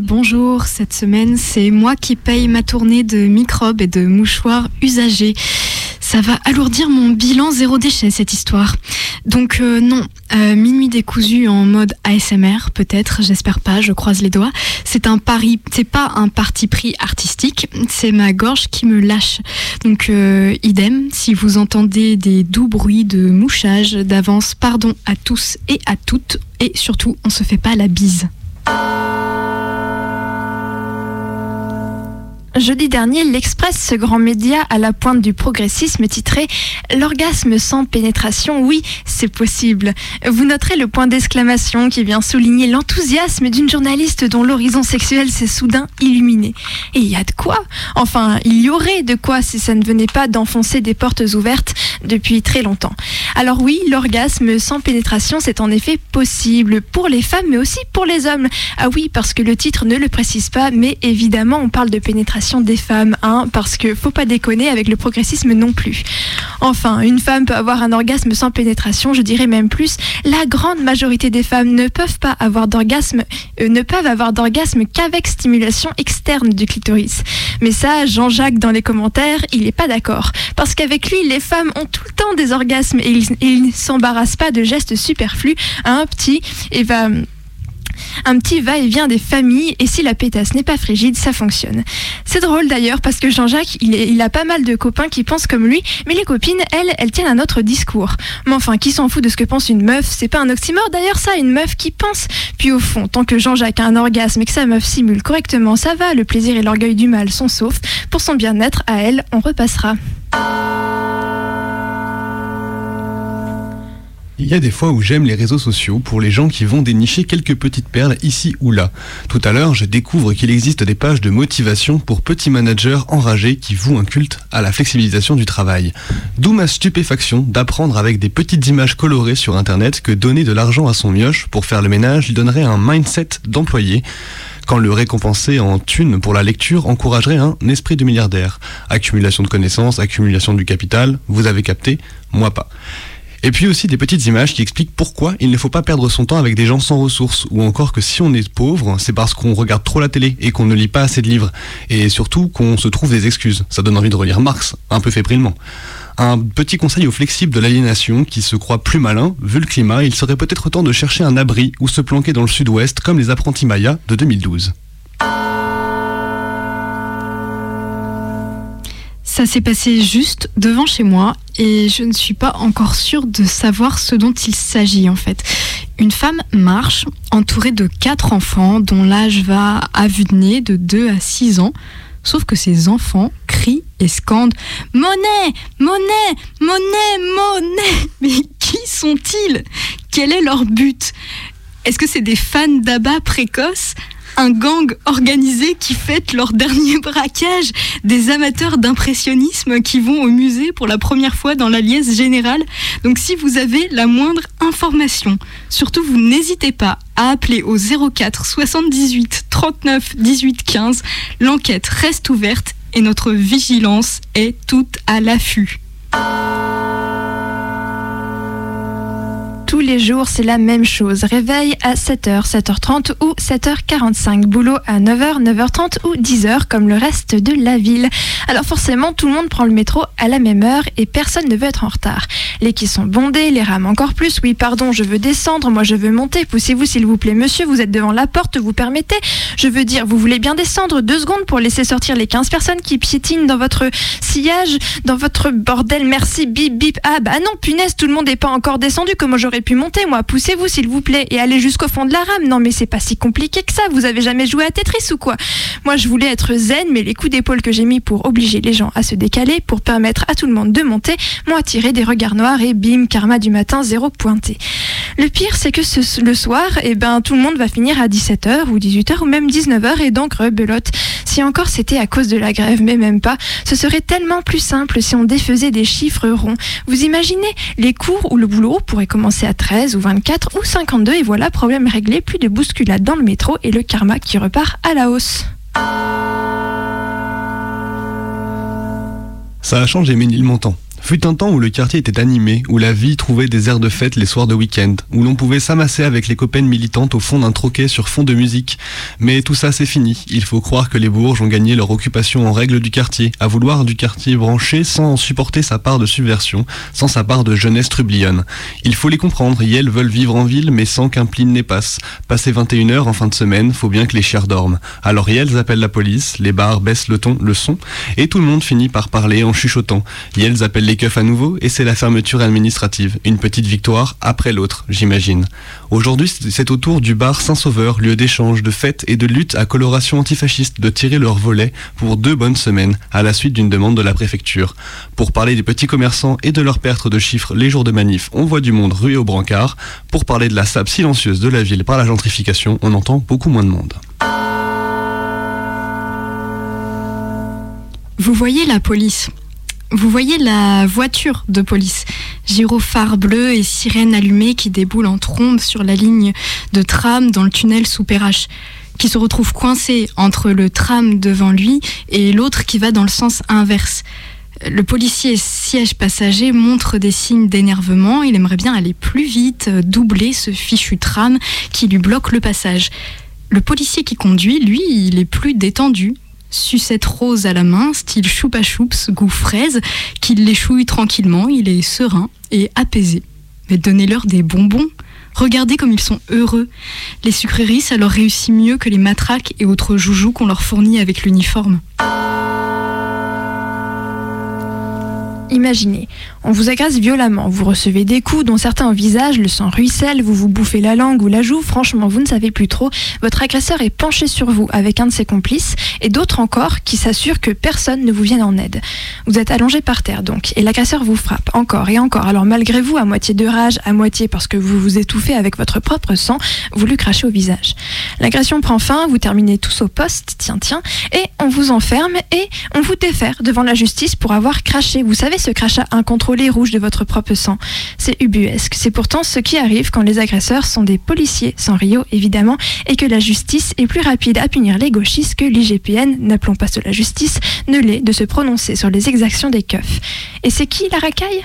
bonjour. Cette semaine, c'est moi qui paye ma tournée de microbes et de mouchoirs usagés. Ça va alourdir mon bilan zéro déchet, cette histoire. Donc euh, non, euh, minuit décousu en mode ASMR, peut-être, j'espère pas, je croise les doigts. C'est un pari, c'est pas un parti pris artistique, c'est ma gorge qui me lâche. Donc euh, idem, si vous entendez des doux bruits de mouchage, d'avance, pardon à tous et à toutes, et surtout, on se fait pas la bise. Jeudi dernier, l'Express, ce grand média à la pointe du progressisme, titrait L'orgasme sans pénétration, oui, c'est possible. Vous noterez le point d'exclamation qui vient souligner l'enthousiasme d'une journaliste dont l'horizon sexuel s'est soudain illuminé. Et il y a de quoi? Enfin, il y aurait de quoi si ça ne venait pas d'enfoncer des portes ouvertes depuis très longtemps. Alors oui, l'orgasme sans pénétration, c'est en effet possible pour les femmes, mais aussi pour les hommes. Ah oui, parce que le titre ne le précise pas, mais évidemment, on parle de pénétration des femmes, hein, parce que faut pas déconner avec le progressisme non plus. Enfin, une femme peut avoir un orgasme sans pénétration, je dirais même plus. La grande majorité des femmes ne peuvent pas avoir d'orgasme, euh, ne peuvent avoir d'orgasme qu'avec stimulation externe du clitoris. Mais ça, Jean-Jacques dans les commentaires, il n'est pas d'accord, parce qu'avec lui, les femmes ont tout le temps des orgasmes et il, et il ne s'embarrasse pas de gestes superflus. Un petit et va un petit va-et-vient des familles et si la pétasse n'est pas frigide, ça fonctionne. C'est drôle d'ailleurs parce que Jean-Jacques, il, a pas mal de copains qui pensent comme lui, mais les copines, elles, elles tiennent un autre discours. Mais enfin, qui s'en fout de ce que pense une meuf? C'est pas un oxymore d'ailleurs ça, une meuf qui pense. Puis au fond, tant que Jean-Jacques a un orgasme et que sa meuf simule correctement, ça va, le plaisir et l'orgueil du mal sont saufs. Pour son bien-être, à elle, on repassera. Il y a des fois où j'aime les réseaux sociaux pour les gens qui vont dénicher quelques petites perles ici ou là. Tout à l'heure, je découvre qu'il existe des pages de motivation pour petits managers enragés qui vouent un culte à la flexibilisation du travail. D'où ma stupéfaction d'apprendre avec des petites images colorées sur internet que donner de l'argent à son mioche pour faire le ménage lui donnerait un mindset d'employé quand le récompenser en thunes pour la lecture encouragerait un esprit de milliardaire. Accumulation de connaissances, accumulation du capital, vous avez capté, moi pas. Et puis aussi des petites images qui expliquent pourquoi il ne faut pas perdre son temps avec des gens sans ressources, ou encore que si on est pauvre, c'est parce qu'on regarde trop la télé et qu'on ne lit pas assez de livres, et surtout qu'on se trouve des excuses. Ça donne envie de relire Marx, un peu fébrilement. Un petit conseil aux flexibles de l'aliénation qui se croient plus malins, vu le climat, il serait peut-être temps de chercher un abri ou se planquer dans le sud-ouest comme les apprentis mayas de 2012. Ça s'est passé juste devant chez moi et je ne suis pas encore sûre de savoir ce dont il s'agit en fait. Une femme marche entourée de quatre enfants dont l'âge va à vue de nez de 2 à 6 ans. Sauf que ces enfants crient et scandent Monnaie Monnaie Monnaie Monnaie Mais qui sont-ils? Quel est leur but? Est-ce que c'est des fans d'abat précoces? Un gang organisé qui fête leur dernier braquage, des amateurs d'impressionnisme qui vont au musée pour la première fois dans la liesse générale. Donc si vous avez la moindre information, surtout vous n'hésitez pas à appeler au 04 78 39 18 15. L'enquête reste ouverte et notre vigilance est toute à l'affût. Tous les jours, c'est la même chose. Réveil à 7h, 7h30 ou 7h45. Boulot à 9h, 9h30 ou 10h comme le reste de la ville. Alors forcément, tout le monde prend le métro à la même heure et personne ne veut être en retard. Les quais sont bondés, les rames encore plus. Oui, pardon, je veux descendre, moi je veux monter. Poussez-vous s'il vous plaît, monsieur, vous êtes devant la porte, vous permettez Je veux dire, vous voulez bien descendre deux secondes pour laisser sortir les 15 personnes qui piétinent dans votre sillage, dans votre bordel. Merci, bip, bip. Ah bah non, punaise, tout le monde n'est pas encore descendu. Comment j'aurais pu monter, moi Poussez-vous s'il vous plaît et allez jusqu'au fond de la rame. Non mais c'est pas si compliqué que ça, vous avez jamais joué à Tetris ou quoi? Moi je voulais être zen, mais les coups d'épaule que j'ai mis pour obliger les gens à se décaler, pour permettre à tout le monde de monter, m'ont attiré des regards noirs et bim, karma du matin, zéro pointé. Le pire, c'est que le soir, eh ben, tout le monde va finir à 17h ou 18h ou même 19h et donc rebelote. Si encore c'était à cause de la grève, mais même pas, ce serait tellement plus simple si on défaisait des chiffres ronds. Vous imaginez les cours où le boulot pourrait commencer à 13 ou 24 ou 52 et voilà, problème réglé, plus de bousculade dans le métro et le karma qui repart à la hausse. Ça a changé Ménilmontant. Fut un temps où le quartier était animé, où la vie trouvait des airs de fête les soirs de week-end, où l'on pouvait s'amasser avec les copaines militantes au fond d'un troquet sur fond de musique. Mais tout ça c'est fini. Il faut croire que les Bourges ont gagné leur occupation en règle du quartier, à vouloir du quartier branché sans supporter sa part de subversion, sans sa part de jeunesse trublionne. Il faut les comprendre, elles veulent vivre en ville mais sans qu'un pline les passe. Passé 21h en fin de semaine, faut bien que les chers dorment. Alors elles appellent la police, les bars baissent le ton, le son, et tout le monde finit par parler en chuchotant. Yels appelle les keufs à nouveau et c'est la fermeture administrative. Une petite victoire après l'autre, j'imagine. Aujourd'hui, c'est au tour du bar Saint-Sauveur, lieu d'échange, de fête et de lutte à coloration antifasciste, de tirer leur volet pour deux bonnes semaines, à la suite d'une demande de la préfecture. Pour parler des petits commerçants et de leur perte de chiffres les jours de manif, on voit du monde rué au brancard. Pour parler de la sape silencieuse de la ville par la gentrification, on entend beaucoup moins de monde. Vous voyez la police. Vous voyez la voiture de police. Gyrophare bleu et sirène allumée qui déboule en trombe sur la ligne de tram dans le tunnel sous Perrache. Qui se retrouve coincé entre le tram devant lui et l'autre qui va dans le sens inverse. Le policier siège passager montre des signes d'énervement. Il aimerait bien aller plus vite, doubler ce fichu tram qui lui bloque le passage. Le policier qui conduit, lui, il est plus détendu. Sucette rose à la main, style choupa choups, goût fraise, qu'il les chouille tranquillement, il est serein et apaisé. Mais donnez-leur des bonbons. Regardez comme ils sont heureux. Les sucreries, ça leur réussit mieux que les matraques et autres joujoux qu'on leur fournit avec l'uniforme. Imaginez, on vous agresse violemment, vous recevez des coups dont certains au visage, le sang ruisselle, vous vous bouffez la langue ou la joue, franchement vous ne savez plus trop, votre agresseur est penché sur vous avec un de ses complices et d'autres encore qui s'assurent que personne ne vous vienne en aide. Vous êtes allongé par terre donc et l'agresseur vous frappe encore et encore, alors malgré vous, à moitié de rage, à moitié parce que vous vous étouffez avec votre propre sang, vous lui crachez au visage. L'agression prend fin, vous terminez tous au poste, tiens tiens, et on vous enferme et on vous défère devant la justice pour avoir craché. Vous savez ce crachat incontrôlé rouge de votre propre sang. C'est ubuesque. C'est pourtant ce qui arrive quand les agresseurs sont des policiers, sans Rio évidemment, et que la justice est plus rapide à punir les gauchistes que l'IGPN, n'appelons pas cela justice, ne l'est de se prononcer sur les exactions des keufs. Et c'est qui la racaille?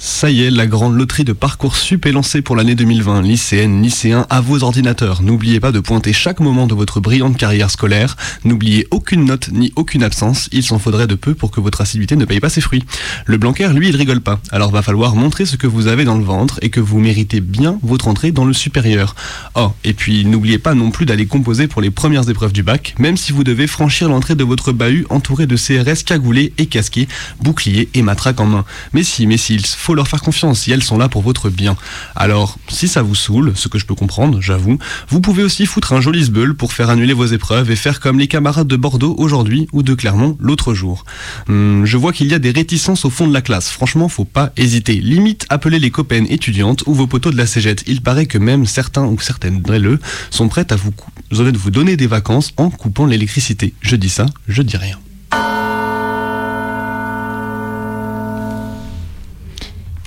Ça y est, la grande loterie de Parcoursup est lancée pour l'année 2020. Lycéennes, lycéens, à vos ordinateurs. N'oubliez pas de pointer chaque moment de votre brillante carrière scolaire. N'oubliez aucune note ni aucune absence. Il s'en faudrait de peu pour que votre assiduité ne paye pas ses fruits. Le Blanquer, lui, il rigole pas. Alors va falloir montrer ce que vous avez dans le ventre et que vous méritez bien votre entrée dans le supérieur. Oh, et puis n'oubliez pas non plus d'aller composer pour les premières épreuves du bac, même si vous devez franchir l'entrée de votre bahut entouré de CRS cagoulés et casqués, boucliers et matraques en main. Mais si, mais si, il leur faire confiance si elles sont là pour votre bien. Alors, si ça vous saoule, ce que je peux comprendre, j'avoue, vous pouvez aussi foutre un joli sbeul pour faire annuler vos épreuves et faire comme les camarades de Bordeaux aujourd'hui ou de Clermont l'autre jour. Hum, je vois qu'il y a des réticences au fond de la classe. Franchement, faut pas hésiter. Limite, appelez les copaines étudiantes ou vos poteaux de la cégette. Il paraît que même certains ou certaines drelleux sont prêtes à vous, vous donner des vacances en coupant l'électricité. Je dis ça, je dis rien.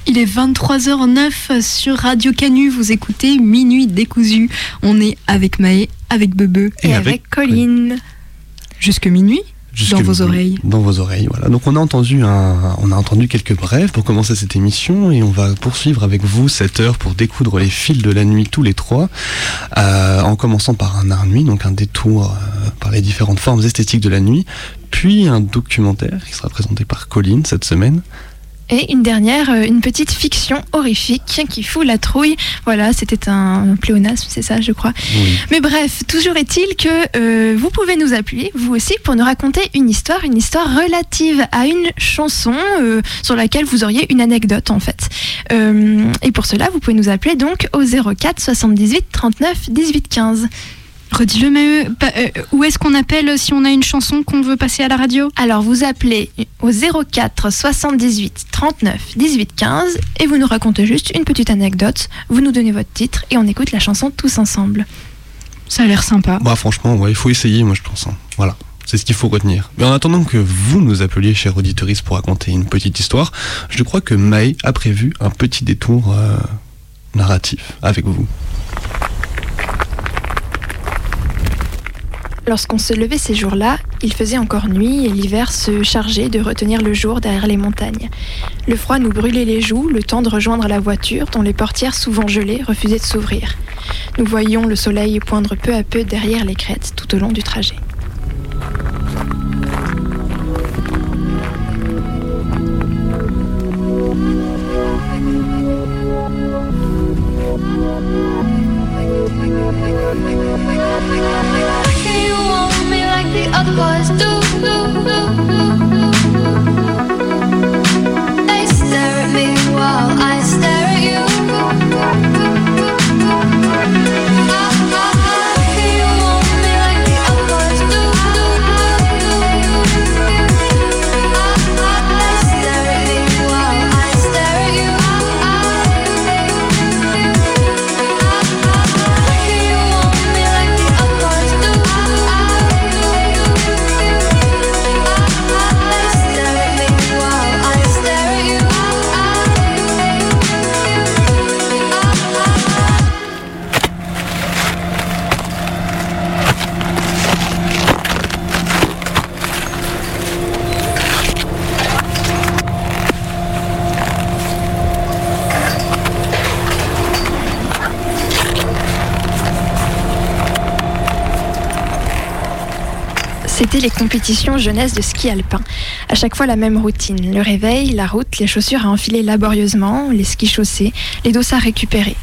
Il est 23h09 sur Radio Canu, vous écoutez Minuit décousu. On est avec Maë, avec Bebe Et, avec, Colline. jusque minuit Jusque dans vos oreilles. Dans vos oreilles, voilà. Donc on a entendu un, on a entendu quelques brèves pour commencer cette émission et on va poursuivre avec vous cette heure pour découdre les fils de la nuit tous les trois, euh, en commençant par un art nuit, donc un détour euh, par par les différentes formes esthétiques de la nuit, puis un documentaire qui sera présenté par Colline cette semaine. Et une dernière, euh, une petite fiction horrifique qui fout la trouille. Voilà, c'était un pléonasme, c'est ça, je crois. Oui. Mais bref, toujours est-il que euh, vous pouvez nous appuyer, vous aussi, pour nous raconter une histoire, une histoire relative à une chanson euh, sur laquelle vous auriez une anecdote en fait. Euh, et pour cela, vous pouvez nous appeler donc au 04 78 39 18 15. Redis-le, mais euh, pas- euh, où est-ce qu'on appelle si on a une chanson qu'on veut passer à la radio? Alors vous appelez au 04 78 39 18 15 et vous nous racontez juste une petite anecdote, vous nous donnez votre titre et on écoute la chanson tous ensemble. Ça a l'air sympa. Bah franchement, ouais, il faut essayer, moi je pense. hein. Voilà, c'est ce qu'il faut retenir. Mais en attendant que vous nous appeliez, chers auditeurs, pour raconter une petite histoire, je crois que Maë a prévu un petit détour euh, narratif avec vous. Lorsqu'on se levait ces jours-là, il faisait encore nuit et l'hiver se chargeait de retenir le jour derrière les montagnes. Le froid nous brûlait les joues, le temps de rejoindre la voiture dont les portières souvent gelées refusaient de s'ouvrir. Nous voyions le soleil poindre peu à peu derrière les crêtes tout au long du trajet. Like the les compétitions jeunesse de ski alpin. À chaque fois la même routine. Le réveil, la route, les chaussures à enfiler laborieusement, les skis chaussés, les dossards récupérés.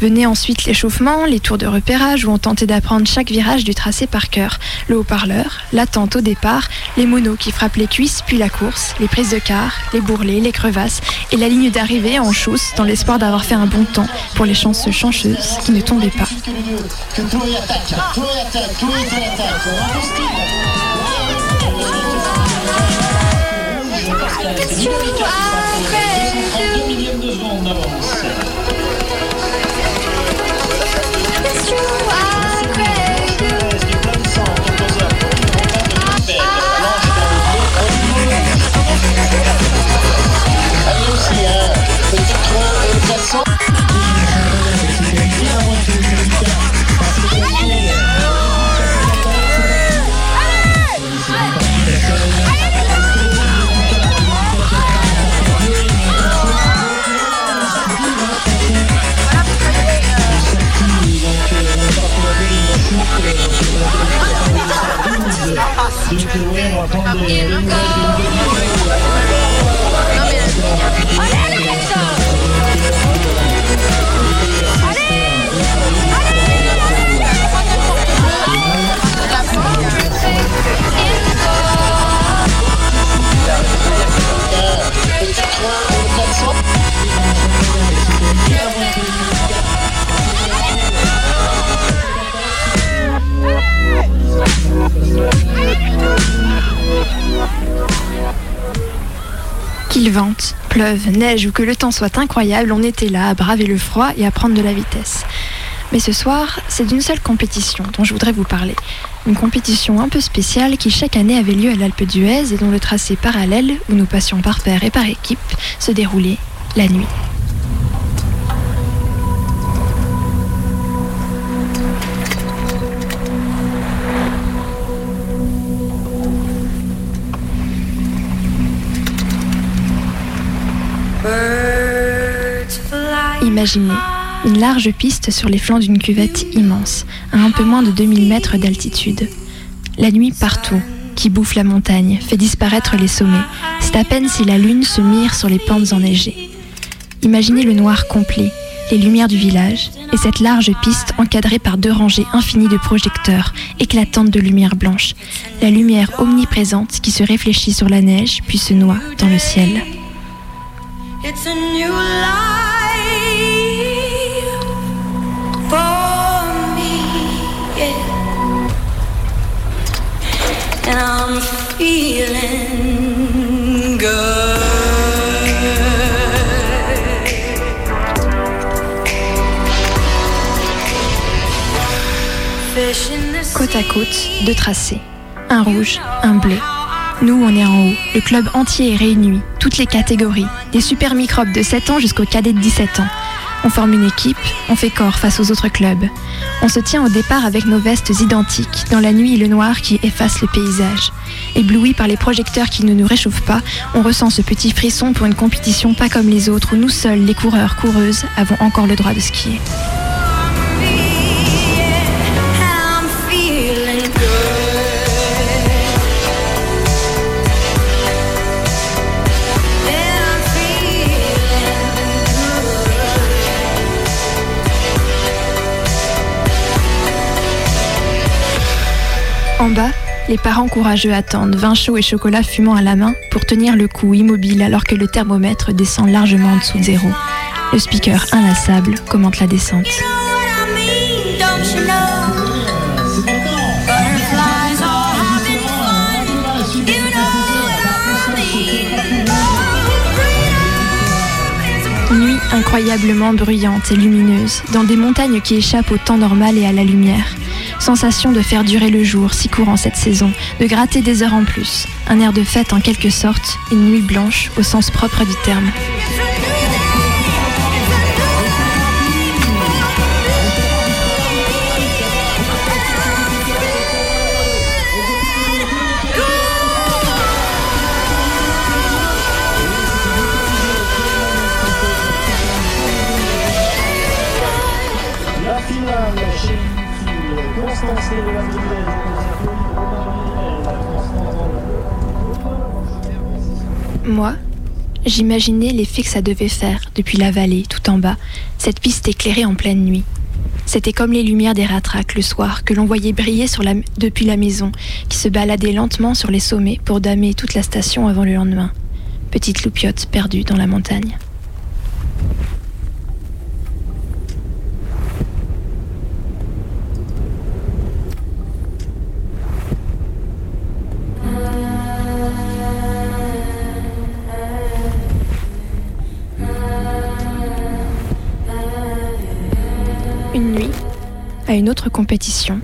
Venaient ensuite l'échauffement, les tours de repérage où on tentait d'apprendre chaque virage du tracé par cœur, le haut-parleur, l'attente au départ, les monos qui frappent les cuisses puis la course, les prises de quart, les bourrelets, les crevasses et la ligne d'arrivée en chausse dans l'espoir d'avoir fait un bon temps pour les chanceux chancheuses qui ne tombaient pas. It's true, I It's 你去外面玩的，你去外面玩的。Qu'il vente, pleuve, neige ou que le temps soit incroyable, on était là à braver le froid et à prendre de la vitesse. Mais ce soir, c'est d'une seule compétition dont je voudrais vous parler. Une compétition un peu spéciale qui chaque année avait lieu à l'Alpe d'Huez et dont le tracé parallèle, où nous passions par paire et par équipe, se déroulait la nuit. Imaginez une large piste sur les flancs d'une cuvette immense, à un peu moins de 2000 mètres d'altitude. La nuit partout, qui bouffe la montagne, fait disparaître les sommets. C'est à peine si la lune se mire sur les pentes enneigées. Imaginez le noir complet, les lumières du village et cette large piste encadrée par deux rangées infinies de projecteurs, éclatantes de lumière blanche. La lumière omniprésente qui se réfléchit sur la neige puis se noie dans le ciel. Côte à côte, deux tracés. Un rouge, un bleu. Nous, on est en haut. Le club entier est réuni. Toutes les catégories. Des super microbes de 7 ans jusqu'aux cadets de 17 ans. On forme une équipe, on fait corps face aux autres clubs. On se tient au départ avec nos vestes identiques, dans la nuit et le noir qui efface le paysage. Ébloui par les projecteurs qui ne nous réchauffent pas, on ressent ce petit frisson pour une compétition pas comme les autres où nous seuls, les coureurs, coureuses, avons encore le droit de skier. En bas, les parents courageux attendent, vin chaud et chocolat fumant à la main, pour tenir le coup immobile alors que le thermomètre descend largement en dessous de zéro. Le speaker inlassable commente la descente. Nuit incroyablement bruyante et lumineuse, dans des montagnes qui échappent au temps normal et à la lumière. Sensation de faire durer le jour, si courant cette saison, de gratter des heures en plus. Un air de fête en quelque sorte, une nuit blanche au sens propre du terme. Moi, j'imaginais l'effet que ça devait faire depuis la vallée, tout en bas, cette piste éclairée en pleine nuit. C'était comme les lumières des ratraques le soir que l'on voyait briller sur la- depuis la maison, qui se baladait lentement sur les sommets pour damer toute la station avant le lendemain. Petite loupiote perdue dans la montagne. Une nuit, à une autre compétition,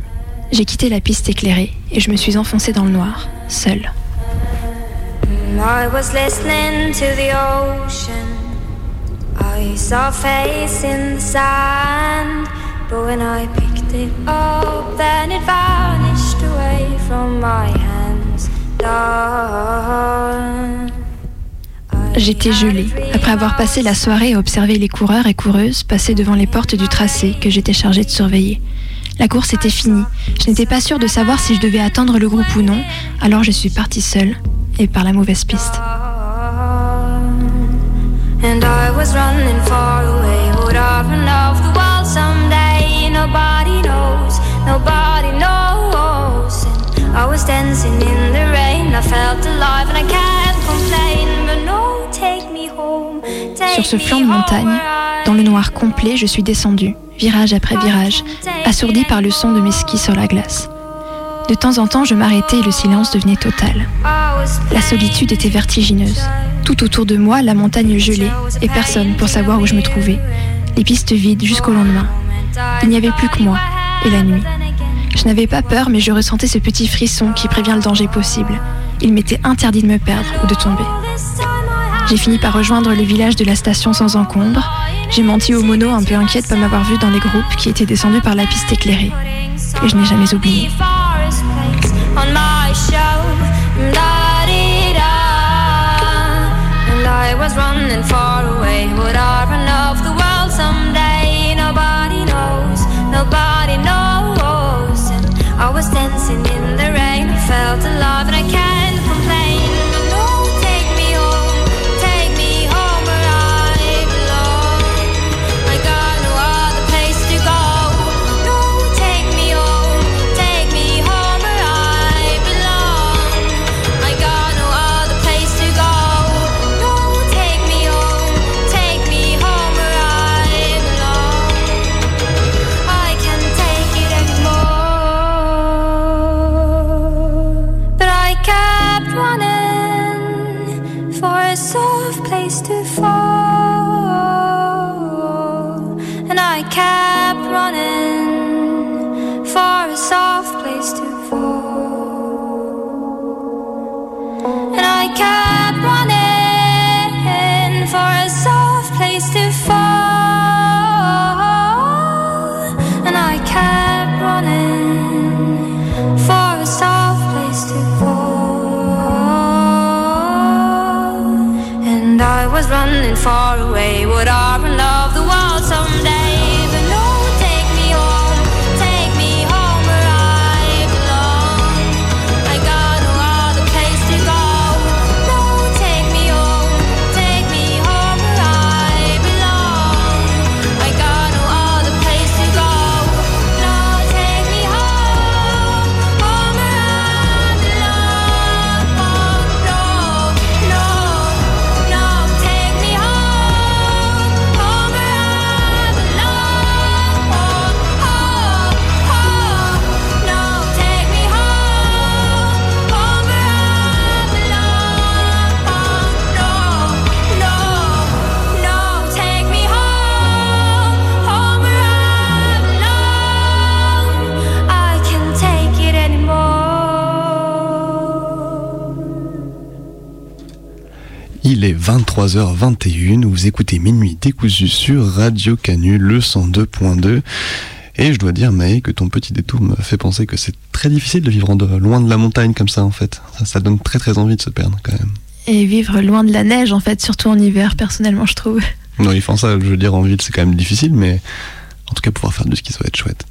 j'ai quitté la piste éclairée et je me suis enfoncée dans le noir, seule. J'étais gelée, après avoir passé la soirée à observer les coureurs et coureuses passer devant les portes du tracé que j'étais chargée de surveiller. La course était finie. Je n'étais pas sûre de savoir si je devais attendre le groupe ou non, alors je suis partie seule et par la mauvaise piste. Sur ce flanc de montagne, dans le noir complet, je suis descendue, virage après virage, assourdie par le son de mes skis sur la glace. De temps en temps, je m'arrêtais et le silence devenait total. La solitude était vertigineuse. Tout autour de moi, la montagne gelée et personne pour savoir où je me trouvais. Les pistes vides jusqu'au lendemain. Il n'y avait plus que moi et la nuit. Je n'avais pas peur, mais je ressentais ce petit frisson qui prévient le danger possible. Il m'était interdit de me perdre ou de tomber. J'ai fini par rejoindre le village de la station sans encombre. J'ai menti au mono un peu inquiète de m'avoir vu dans les groupes qui étaient descendus par la piste éclairée. Et je n'ai jamais oublié. 23h21, vous écoutez Minuit décousu sur Radio Canu, le 102.2. Et je dois dire, Maë, que ton petit détour me fait penser que c'est très difficile de vivre en de, loin de la montagne comme ça, en fait. Ça, ça donne très très envie de se perdre, quand même. Et vivre loin de la neige, en fait, surtout en hiver, personnellement, je trouve. Non, ils font ça, je veux dire, en ville, c'est quand même difficile, mais en tout cas, pouvoir faire du ski, ça va être chouette.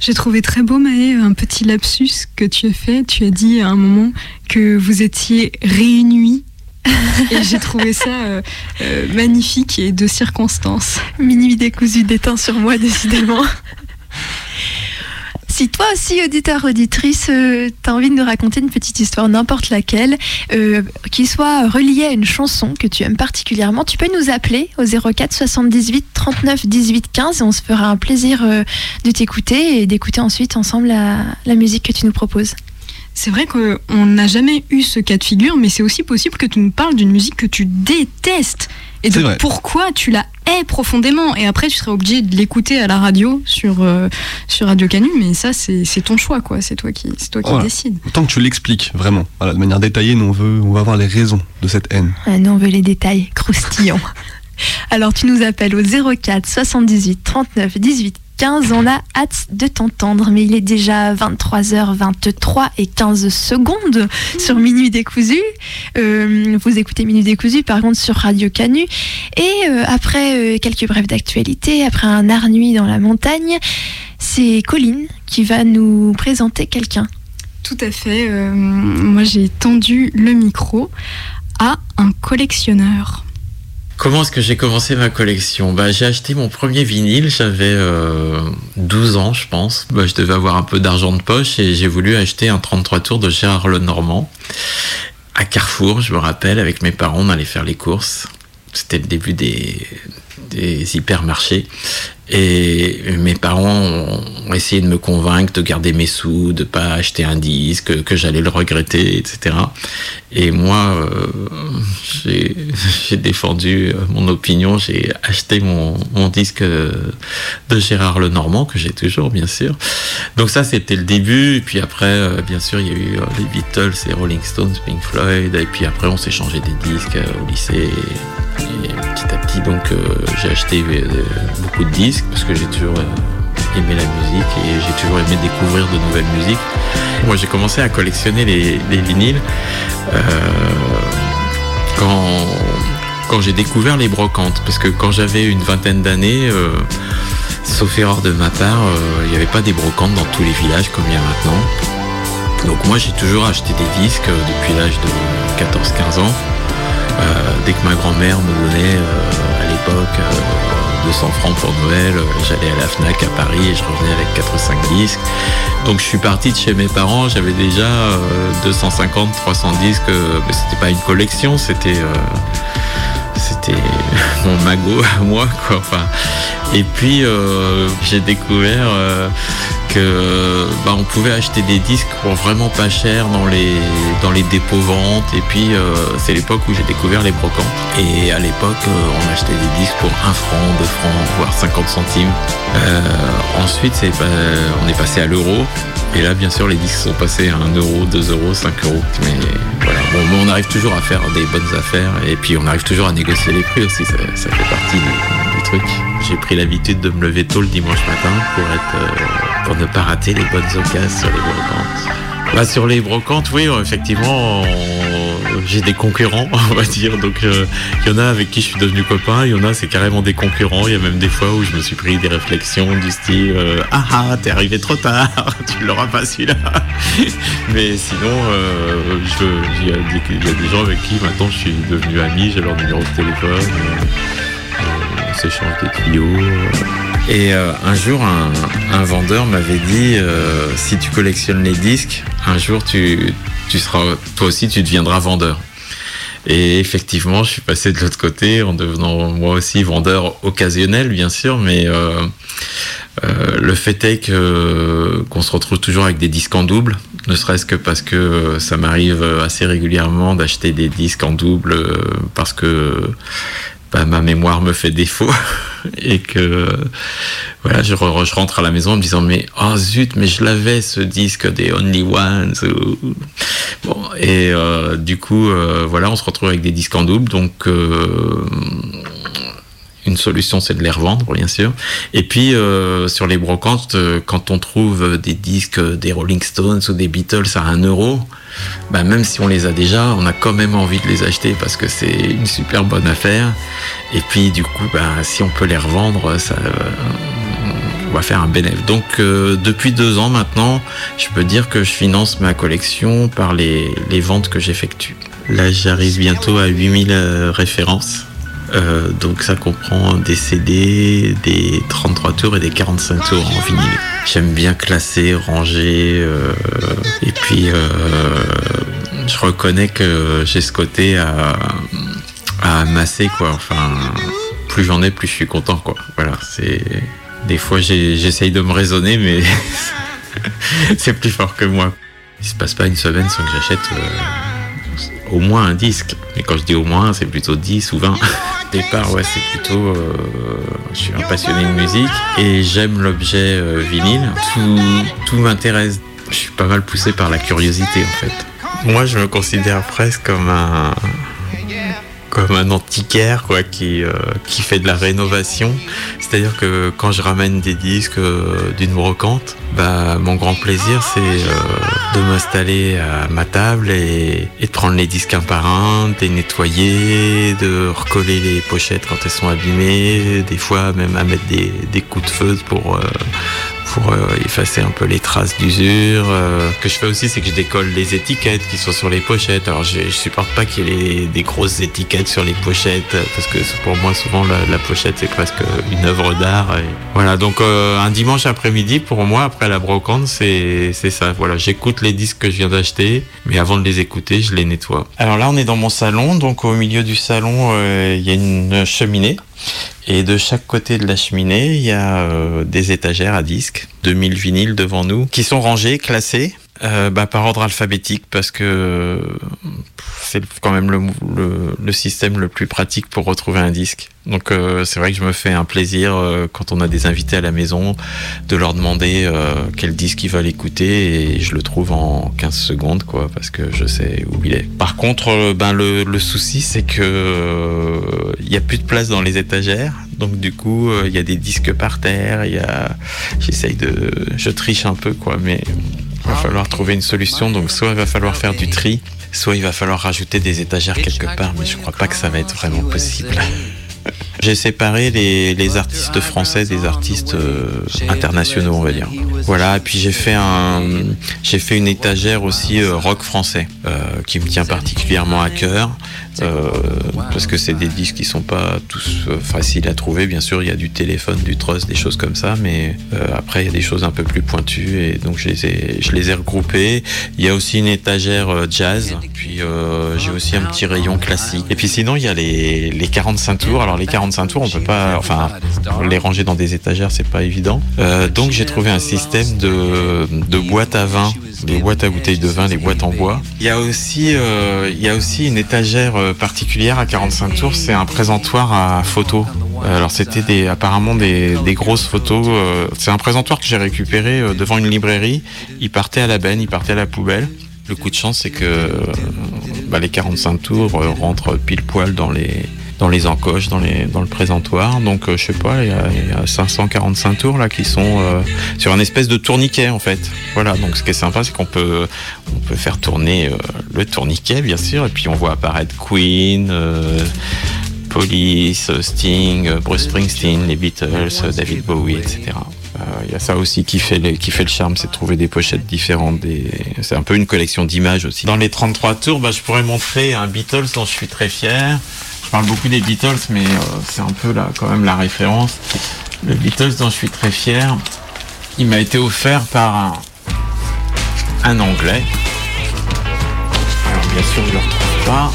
J'ai trouvé très beau, Maë, un petit lapsus que tu as fait. Tu as dit à un moment que vous étiez réunis. Et j'ai trouvé ça euh, euh, magnifique et de circonstance. Minuit décousu déteint sur moi, décidément. Si toi aussi, auditeur, auditrice, euh, t'as envie de nous raconter une petite histoire, n'importe laquelle, euh, qui soit reliée à une chanson que tu aimes particulièrement, tu peux nous appeler au 04 78 39 18 15 et on se fera un plaisir euh, de t'écouter et d'écouter ensuite ensemble la, la musique que tu nous proposes. C'est vrai qu'on n'a jamais eu ce cas de figure, mais c'est aussi possible que tu nous parles d'une musique que tu détestes et de vrai. pourquoi tu la hais profondément. Et après, tu serais obligé de l'écouter à la radio sur, euh, sur Radio Canu, mais ça, c'est ton choix, quoi. C'est toi qui, c'est toi qui Voilà. décides. Tant que tu l'expliques, vraiment, voilà, de manière détaillée, nous on veut, on va avoir les raisons de cette haine. Ah, nous, on veut les détails croustillants. Alors, tu nous appelles au 04 78 39 18 15. On a hâte de t'entendre, mais il est déjà 23h23 et 15 secondes sur Minuit Décousu. Euh, vous écoutez Minuit Décousu, par contre, sur Radio Canu. Et euh, après euh, quelques brèves d'actualité, après un art nuit dans la montagne, c'est Colline qui va nous présenter quelqu'un. Tout à fait. moi, j'ai tendu le micro à un collectionneur. Comment est-ce que j'ai commencé ma collection? Bah, J'ai acheté mon premier vinyle, j'avais euh, 12 ans je pense. Bah, je devais avoir un peu d'argent de poche et j'ai voulu acheter un 33 tours de Gérard Lenormand à Carrefour, je me rappelle, avec mes parents, on allait faire les courses. C'était le début des hypermarchés. Et mes parents ont essayé de me convaincre de garder mes sous, de pas acheter un disque, que j'allais le regretter, etc. Et moi, euh, j'ai défendu euh, mon opinion, j'ai acheté mon, disque euh, de Gérard Lenormand, que j'ai toujours, bien sûr. Donc ça, c'était le début. Et puis après, bien sûr, il y a eu les Beatles et Rolling Stones, Pink Floyd. Et puis après, on s'est changé des disques au lycée. Et, et petit à petit, donc, j'ai acheté beaucoup de disques parce que j'ai toujours euh, aimé la musique et j'ai toujours aimé découvrir de nouvelles musiques. Moi, j'ai commencé à collectionner les, les vinyles euh, quand, quand j'ai découvert les brocantes. Parce que quand j'avais une vingtaine d'années, euh, sauf erreur de ma part, il n'y avait pas des brocantes dans tous les villages comme il y a maintenant. Donc moi, j'ai toujours acheté des disques depuis l'âge de 14-15 ans. Dès que ma grand-mère me donnait à l'époque 200 francs pour Noël, euh, j'allais à la FNAC à Paris et je revenais avec 4 ou 5 disques. Donc je suis parti de chez mes parents, j'avais déjà euh, 250, 300 disques, euh, mais c'était pas une collection, c'était euh, mon magot à moi. Enfin, et puis euh, j'ai découvert euh, bah, on pouvait acheter des disques pour vraiment pas cher dans les dans les dépôts ventes. Et puis euh, c'est l'époque où j'ai découvert les brocantes. Et à l'époque, euh, on achetait des disques pour 1 franc, 2 francs, voire 50 centimes. Euh, ensuite, c'est pas- on est passé à l'euro. Et là, bien sûr, les disques sont passés à 1 euro, 2 euros, 5 euros. Mais voilà, bon, on arrive toujours à faire des bonnes affaires. Et puis on arrive toujours à négocier les prix aussi. Ça, ça fait partie du, J'ai pris l'habitude de me lever tôt le dimanche matin pour être, euh, pour ne pas rater les bonnes occasions sur les brocantes. Bah, sur les brocantes, oui, euh, effectivement, j'ai des concurrents, on va dire. Donc, euh, il y en a avec qui je suis devenu copain, il y en a, c'est carrément des concurrents. Il y a même des fois où je me suis pris des réflexions du style Ah ah, t'es arrivé trop tard, tu l'auras pas celui-là. Mais sinon, il y, a des- gens avec qui maintenant je suis devenu ami, j'ai leur numéro de téléphone, on s'échange des tuyaux. Et euh, un jour, un, vendeur m'avait dit euh, si tu collectionnes les disques, un jour tu, tu seras, toi aussi, tu deviendras vendeur. Et effectivement, je suis passé de l'autre côté en devenant moi aussi vendeur occasionnel, bien sûr, mais euh, le fait est que qu'on se retrouve toujours avec des disques en double, ne serait-ce que parce que ça m'arrive assez régulièrement d'acheter des disques en double parce que bah, ma mémoire me fait défaut et que voilà, je, re- je rentre à la maison en me disant mais oh zut, mais je l'avais ce disque des Only Ones. et euh, du coup, euh, voilà, on se retrouve avec des disques en double, donc. euh, une solution, c'est de les revendre, bien sûr. Et puis, sur les brocantes, quand on trouve des disques des Rolling Stones ou des Beatles à 1 euro, bah, même si on les a déjà, on a quand même envie de les acheter parce que c'est une super bonne affaire. Et puis, du coup, bah, si on peut les revendre, ça, va faire un bénéfice. Donc, euh, depuis deux ans maintenant, je peux dire que je finance ma collection par les, les ventes que j'effectue. Là, j'arrive bientôt à 8000 euh, références. Euh, donc ça comprend des CD, des 33 tours et des 45 tours en vinyle. J'aime bien classer, ranger, euh, et puis euh, je reconnais que j'ai ce côté à, à amasser quoi. Enfin, plus j'en ai, plus je suis content quoi. Voilà, c'est des fois j'essaye de me raisonner, mais c'est plus fort que moi. Il se passe pas une semaine sans que j'achète au moins un disque. Mais quand je dis au moins, c'est plutôt 10 ou 20. Au départ, ouais, c'est plutôt. euh, je suis un passionné de musique et j'aime l'objet euh, vinyle. Tout, tout m'intéresse. Je suis pas mal poussé par la curiosité en fait. Moi, je me considère presque comme un comme un antiquaire quoi qui euh, qui fait de la rénovation. C'est-à-dire que quand je ramène des disques euh, d'une brocante bah mon grand plaisir c'est euh, de m'installer à ma table et, de prendre les disques un par un de les nettoyer de recoller les pochettes quand elles sont abîmées des fois même à mettre des, des coups de feu pour pour euh, effacer un peu les traces d'usure. Euh, ce que je fais aussi, c'est que je décolle les étiquettes qui sont sur les pochettes. Alors, je, supporte pas qu'il y ait les- des grosses étiquettes sur les pochettes, parce que pour moi, souvent, la, pochette, c'est presque une œuvre d'art. Voilà, donc euh, un dimanche après-midi, pour moi, après la brocante, c'est c'est ça. Voilà, j'écoute les disques que je viens d'acheter, mais avant de les écouter, je les nettoie. Alors là, on est dans mon salon, donc au milieu du salon, il y a une cheminée. Et de chaque côté de la cheminée, il y a euh, des étagères à disques, 2000 vinyles devant nous, qui sont rangés, classés, euh, bah, par ordre alphabétique, parce que c'est quand même le, le, système le plus pratique pour retrouver un disque. Donc euh, c'est vrai que je me fais un plaisir euh, quand on a des invités à la maison de leur demander quel disque ils veulent écouter et je le trouve en 15 secondes quoi parce que je sais où il est. Par contre ben le, le souci c'est que il y a plus de place dans les étagères donc du coup il y a des disques par terre, il y a j'essaye de je triche un peu quoi mais il va falloir trouver une solution donc soit il va falloir faire du tri soit il va falloir rajouter des étagères quelque part mais je crois pas que ça va être vraiment possible. J'ai séparé les, les artistes français des artistes euh, internationaux, on va dire. Voilà, et puis j'ai fait un, j'ai fait une étagère aussi euh, rock français euh, qui me tient particulièrement à cœur euh, parce que c'est des disques qui sont pas tous euh, faciles à trouver. Bien sûr, il y a du téléphone, du trust, des choses comme ça, mais euh, après il y a des choses un peu plus pointues et donc je les ai, je les ai regroupées. Il y a aussi une étagère euh, jazz, puis euh, j'ai aussi un petit rayon classique. Et puis sinon il y a les, les 45 tours. Alors les 45 tours, on peut pas, enfin les ranger dans des étagères, c'est pas évident. Donc j'ai trouvé un système de, de boîtes à vin, des boîtes à bouteilles de vin, les boîtes en bois. Il y a aussi, euh, il y a aussi une étagère euh, particulière à 45 tours, c'est un présentoir à photos. Alors c'était des, apparemment des, des grosses photos. euh, c'est un présentoir que j'ai récupéré devant une librairie. Il partait à la benne, il partait à la poubelle. Le coup de chance, c'est que bah, les 45 tours rentrent pile poil dans les dans les encoches, dans les dans le présentoir. Donc euh, je sais pas, il y, a, il y a 545 tours là qui sont euh, sur un espèce de tourniquet en fait. Voilà. Donc ce qui est sympa, c'est qu'on peut on peut faire tourner euh, le tourniquet bien sûr, et puis on voit apparaître Queen. Police, Sting, Bruce Springsteen, les Beatles, David Bowie, etc. Il y a ça aussi qui fait, le, qui fait le charme, c'est de trouver des pochettes différentes. Des... C'est un peu une collection d'images aussi. Dans les 33 tours, bah, je pourrais montrer un Beatles dont je suis très fier. Parle beaucoup des Beatles, mais euh, c'est un peu là, quand même la référence. Le Beatles dont je suis très fier, il m'a été offert par un, Anglais. Alors bien sûr, je le retrouve pas.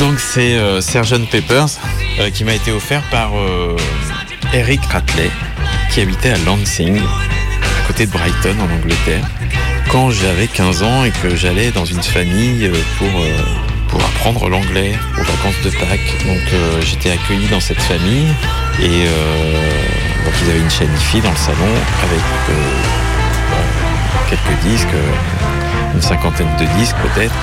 Donc c'est euh, Sgt Peppers euh, qui m'a été offert par euh, Eric Ratley qui habitait à Lansing, à côté de Brighton en Angleterre, quand j'avais 15 ans et que j'allais dans une famille euh, pour, euh, pour apprendre l'anglais aux vacances de Pâques. Donc euh, j'étais accueilli dans cette famille et donc ils avaient une chaîne IFI dans le salon avec quelques disques, une cinquantaine de disques peut-être.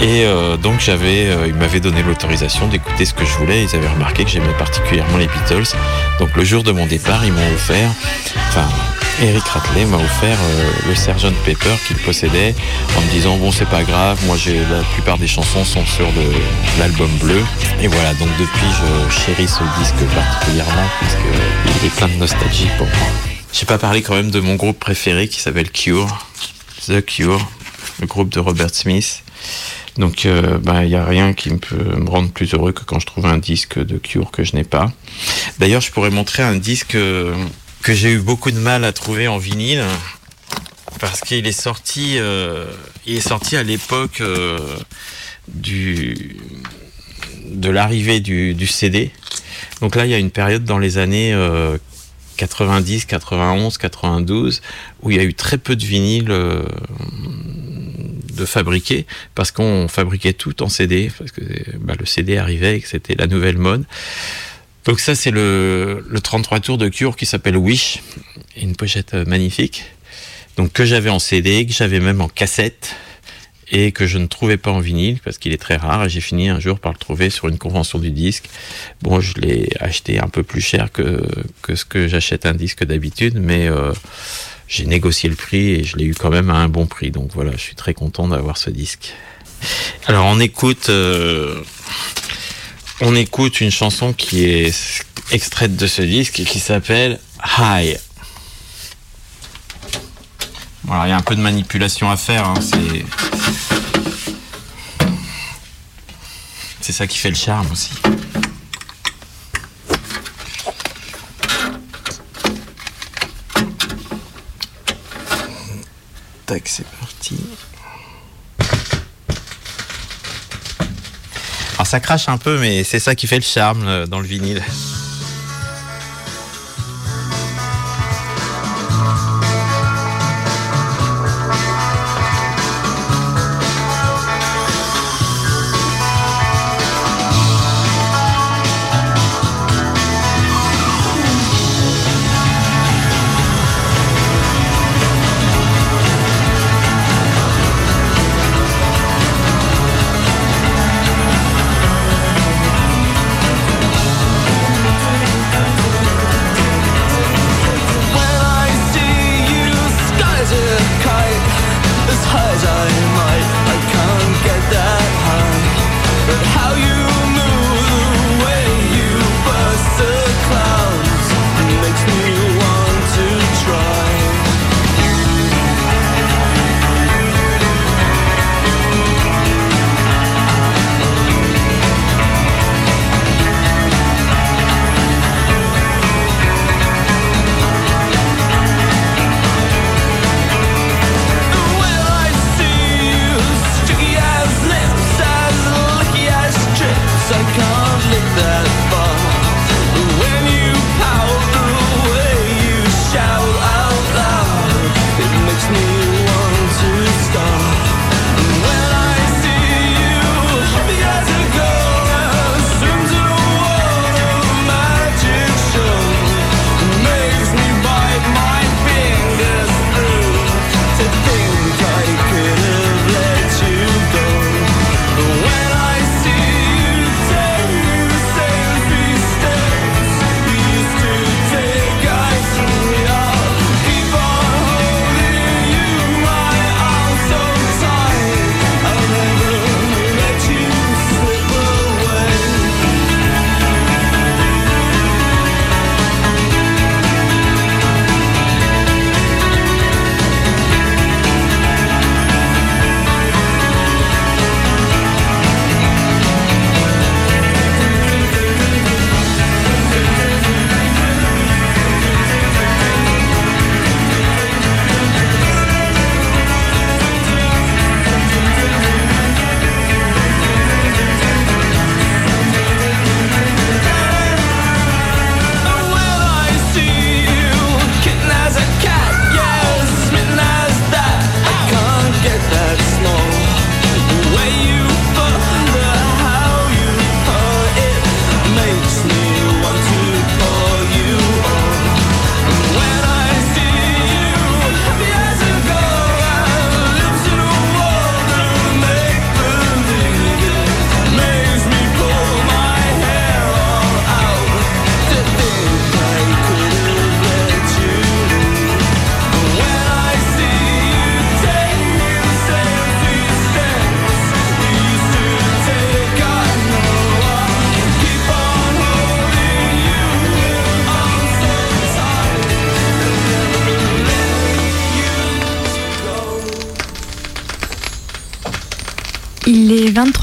Et donc j'avais, ils m'avaient donné l'autorisation d'écouter ce que je voulais. Ils avaient remarqué que j'aimais particulièrement les Beatles. Donc le jour de mon départ, ils m'ont offert, enfin Eric Ratley m'a offert euh, le Sgt Pepper qu'il possédait en me disant bon c'est pas grave, moi j'ai la plupart des chansons sont sur l'album bleu et voilà donc depuis je chéris ce disque particulièrement parce que il est plein de nostalgie pour moi. J'ai pas parlé quand même de mon groupe préféré qui s'appelle Cure, The Cure, le groupe de Robert Smith. Donc il n'y a rien qui me peut me rendre plus heureux que quand je trouve un disque de Cure que je n'ai pas. D'ailleurs je pourrais montrer un disque euh, que j'ai eu beaucoup de mal à trouver en vinyle parce qu'il est sorti, euh, il est sorti à l'époque euh, du de l'arrivée du, CD. Donc là, il y a une période dans les années euh, 90, 91, 92 où il y a eu très peu de vinyles euh, de fabriquer parce qu'on fabriquait tout en CD parce que bah, le CD arrivait et que c'était la nouvelle mode. Donc ça c'est le, le 33 tours de Cure qui s'appelle Wish, une pochette magnifique. Donc que j'avais en CD, que j'avais même en cassette et que je ne trouvais pas en vinyle parce qu'il est très rare et j'ai fini un jour par le trouver sur une convention du disque. Bon, je l'ai acheté un peu plus cher que, que ce que j'achète un disque d'habitude, mais euh, j'ai négocié le prix et je l'ai eu quand même à un bon prix. Donc voilà, je suis très content d'avoir ce disque. Alors on écoute, euh, on écoute une chanson qui est extraite de ce disque et qui s'appelle High. Voilà, il y a un peu de manipulation à faire. hein, c'est c'est ça qui fait le charme aussi. Tac, c'est parti. Alors ça crache un peu, mais c'est ça qui fait le charme euh, dans le vinyle.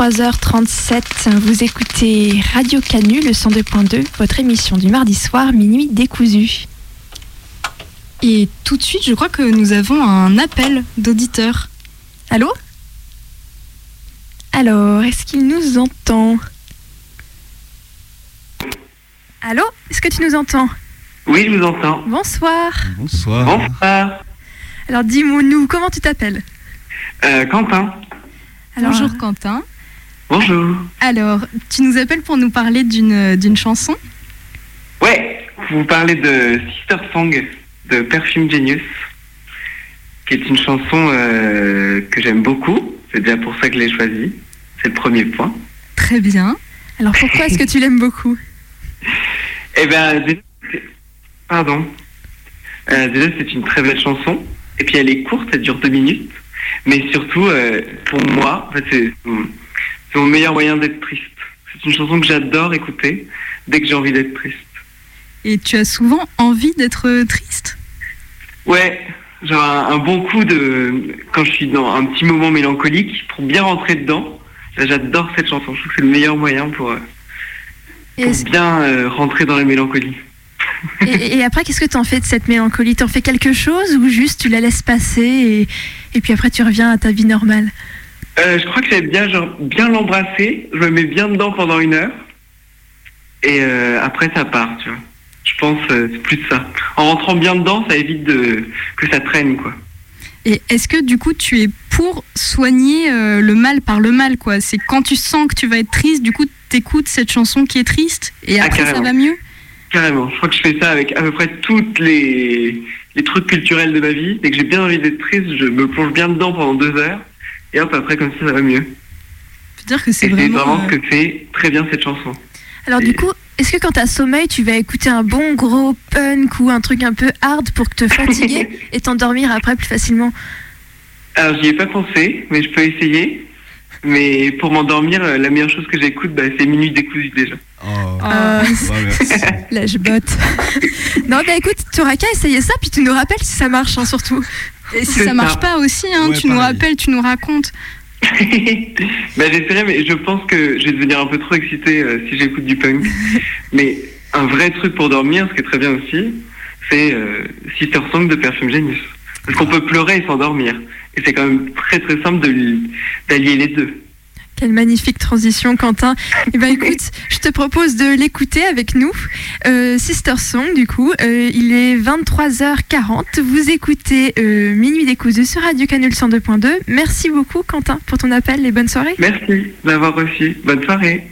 23h37. Vous écoutez Radio Canu, le 102.2, votre émission du mardi soir, minuit décousu. Et tout de suite, je crois que nous avons un appel d'auditeur. Allô? Alors, est-ce qu'il nous entend? Allô? Est-ce que tu nous entends? Oui, je vous entends. Bonsoir. Bonsoir. Bonsoir. Alors dis-nous, comment tu t'appelles? Euh, Quentin. Alors, Bonjour Quentin. Bonjour. Alors, tu nous appelles pour nous parler d'une d'une chanson? Ouais, vous parlez de Sister Song de Perfume Genius, qui est une chanson euh, que j'aime beaucoup. C'est bien pour ça que je l'ai choisie. C'est le premier point. Très bien. Alors pourquoi est-ce que tu l'aimes beaucoup? Eh ben, déjà, c'est- pardon. Euh, déjà, c'est une très belle chanson. Et puis, elle est courte, elle dure deux minutes. Mais surtout, euh, pour moi, en fait, c'est c'est mon meilleur moyen d'être triste. C'est une chanson que j'adore écouter dès que j'ai envie d'être triste. Et tu as souvent envie d'être triste? Ouais, genre un, un bon coup de quand je suis dans un petit moment mélancolique pour bien rentrer dedans. J'adore cette chanson. Je trouve que c'est le meilleur moyen pour, euh, pour bien euh, rentrer dans la mélancolie. et- et après, qu'est-ce que tu en fais de cette mélancolie? T'en fais quelque chose ou juste tu la laisses passer et, et puis après tu reviens à ta vie normale? Euh, je crois que j'aime bien genre bien l'embrasser. Je me mets bien dedans pendant une heure et euh, après ça part. Tu vois. Je pense euh, c'est plus ça. En rentrant bien dedans, ça évite de que ça traîne quoi. Et est-ce que du coup tu es pour soigner euh, le mal par le mal quoi? C'est quand tu sens que tu vas être triste, du coup t'écoutes cette chanson qui est triste et Ah, après ça carrément. va mieux? Carrément. Je crois que je fais ça avec à peu près toutes les, les trucs culturels de ma vie. Dès que j'ai bien envie d'être triste, je me plonge bien dedans pendant deux heures. Et hop, après, comme ça, ça va mieux. Je veux dire que c'est vraiment. vraiment euh, ce que fait très bien cette chanson. Alors du coup, est-ce que quand t'as sommeil, tu vas écouter un bon gros punk ou un truc un peu hard pour te fatiguer et t'endormir après plus facilement? Alors, j'y ai pas pensé, mais je peux essayer. Mais pour m'endormir, euh, la meilleure chose que j'écoute, bah, c'est Minuit décousu déjà. Oh, Euh, merci. Là, je botte. non, bah écoute, tu auras qu'à essayer ça, puis tu nous rappelles si ça marche, hein, surtout. Et si ça marche ça. pas aussi, hein, Ouais, tu nous rappelles, tu nous racontes. bah, j'essaierai, mais je pense que je vais devenir un peu trop excité euh, si j'écoute du punk. mais un vrai truc pour dormir, ce qui est très bien aussi, c'est euh, Sister Song de Perfume Genius. Parce qu'on peut pleurer et s'endormir. Et c'est quand même très très simple d'allier les deux. Quelle magnifique transition, Quentin. Eh ben écoute, je te propose de l'écouter avec nous. Euh, Sister Song, du coup, euh, il est 23h40. Vous écoutez euh, Minuit décousu sur Radio Canul 102.2. Merci beaucoup, Quentin, pour ton appel et bonne soirée. Merci d'avoir reçu. Bonne soirée.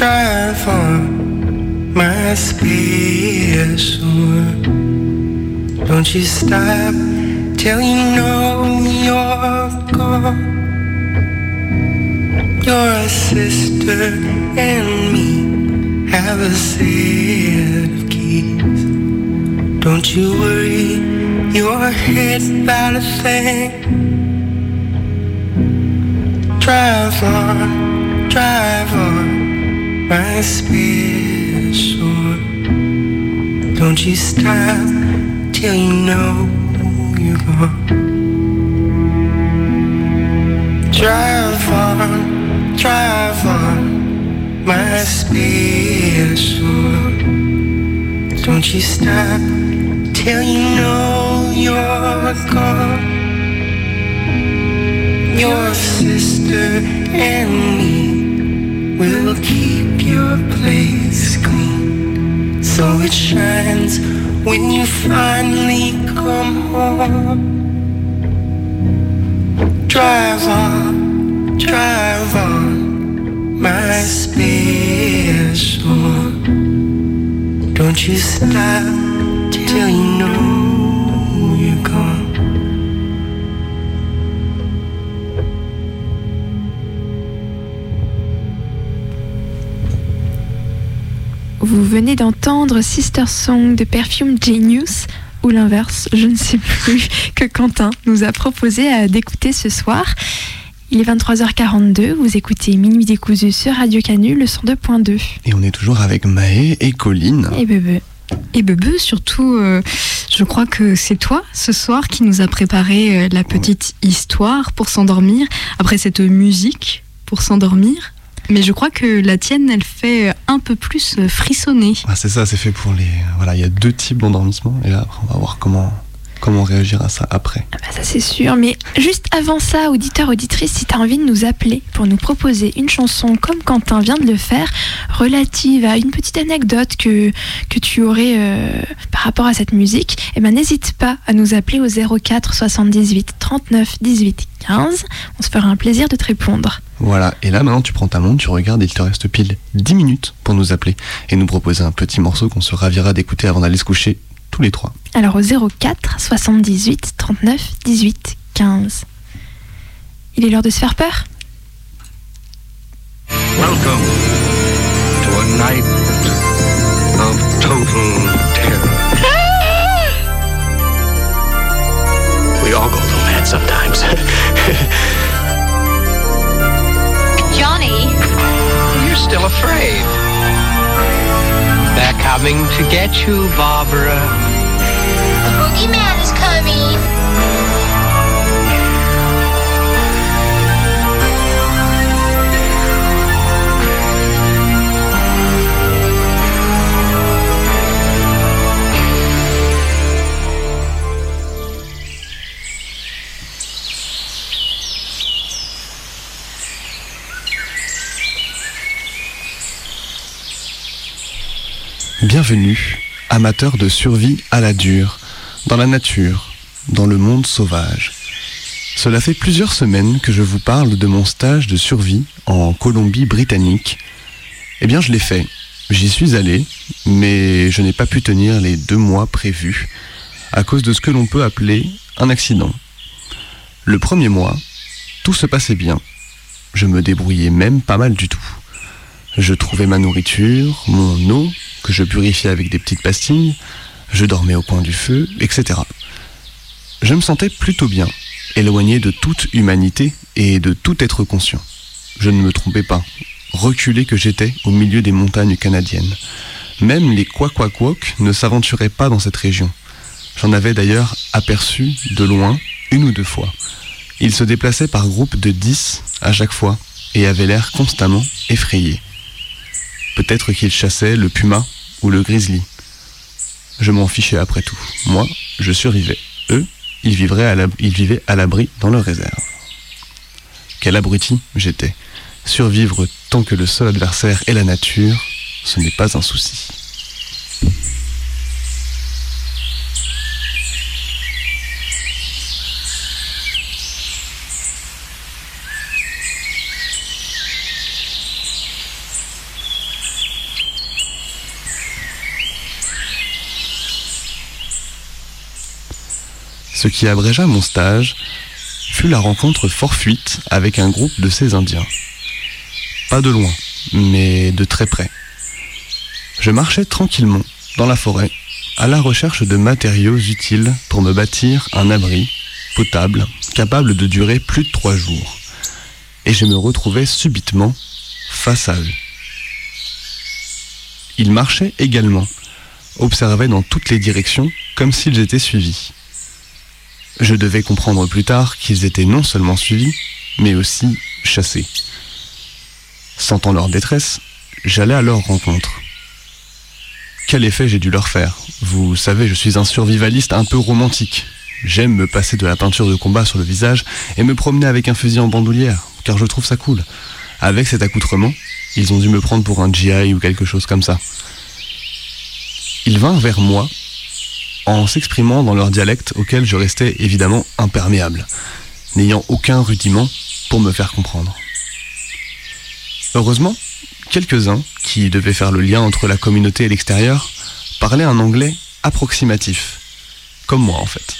Drive on, my special one. Don't you stop till you know you're gone. Your sister and me have a set of keys. Don't you worry your head about a thing. Drive on, drive on, my special. Don't you stop till you know you're gone. Drive on, drive on, my special. Don't you stop till you know you're gone. Your sister and me will keep your place clean so it shines when you finally come home. Drive on, drive on, my special. Don't you stop till you know venez d'entendre Sister Song de Perfume Genius ou l'inverse, je ne sais plus, que Quentin nous a proposé euh, d'écouter ce soir. Il est 23h42, vous écoutez Minuit décousu sur Radio Canu, le 102.2. Et on est toujours avec Maë et Colline. Et Bebe. Et Bebe, surtout, euh, je crois que c'est toi ce soir qui nous a préparé euh, la petite histoire pour s'endormir, après cette musique pour s'endormir. Mais je crois que la tienne, elle fait un peu plus frissonner. Ah, c'est ça, c'est fait pour les. Voilà, il y a deux types d'endormissement. Et là, on va voir comment, comment réagir à ça après. Ah bah ça c'est sûr, mais juste avant ça, auditeur, auditrice, si tu as envie de nous appeler pour nous proposer une chanson comme Quentin vient de le faire, relative à une petite anecdote que, que tu aurais euh, par rapport à cette musique, eh ben n'hésite pas à nous appeler au 04 78 39 18 15. On se fera un plaisir de te répondre. Voilà, et là maintenant tu prends ta montre, tu regardes, il te reste pile 10 minutes pour nous appeler et nous proposer un petit morceau qu'on se ravira d'écouter avant d'aller se coucher tous les trois. Alors au 04 78 39 18 15. Il est l'heure de se faire peur Welcome to a night of total terror. we all go coming to get you, Barbara. The boogeyman is coming. Bienvenue, amateurs de survie à la dure, dans la nature, dans le monde sauvage. Cela fait plusieurs semaines que je vous parle de mon stage de survie en Colombie-Britannique. Eh bien, je l'ai fait. J'y suis allé, mais je n'ai pas pu tenir les deux mois prévus à cause de ce que l'on peut appeler un accident. Le premier mois, tout se passait bien. Je me débrouillais même pas mal du tout. Je trouvais ma nourriture, mon eau, que je purifiais avec des petites pastilles, je dormais au coin du feu, etc. Je me sentais plutôt bien, éloigné de toute humanité et de tout être conscient. Je ne me trompais pas, reculé que j'étais au milieu des montagnes canadiennes. Même les Kwakwakwoks ne s'aventuraient pas dans cette région. J'en avais d'ailleurs aperçu de loin une ou deux fois. Ils se déplaçaient par groupes de dix à chaque fois et avaient l'air constamment effrayés. Peut-être qu'ils chassaient le puma ou le grizzly. Je m'en fichais après tout. Moi, je survivais. Eux, ils, vivaient à l'abri dans leur réserve. Quel abruti j'étais. Survivre tant que le seul adversaire est la nature, ce n'est pas un souci. Ce qui abrégea mon stage fut la rencontre fortuite avec un groupe de ces Indiens. Pas de loin, mais de très près. Je marchais tranquillement dans la forêt à la recherche de matériaux utiles pour me bâtir un abri potable capable de durer plus de trois jours. Et je me retrouvais subitement face à eux. Ils marchaient également, observaient dans toutes les directions comme s'ils étaient suivis. Je devais comprendre plus tard qu'ils étaient non seulement suivis, mais aussi chassés. Sentant leur détresse, j'allais à leur rencontre. Quel effet j'ai dû leur faire? Vous savez, je suis un survivaliste un peu romantique. J'aime me passer de la peinture de combat sur le visage et me promener avec un fusil en bandoulière, car je trouve ça cool. Avec cet accoutrement, ils ont dû me prendre pour un GI ou quelque chose comme ça. Ils vinrent vers moi en s'exprimant dans leur dialecte auquel je restais évidemment imperméable, n'ayant aucun rudiment pour me faire comprendre. Heureusement, quelques-uns, qui devaient faire le lien entre la communauté et l'extérieur, parlaient un anglais approximatif, comme moi en fait.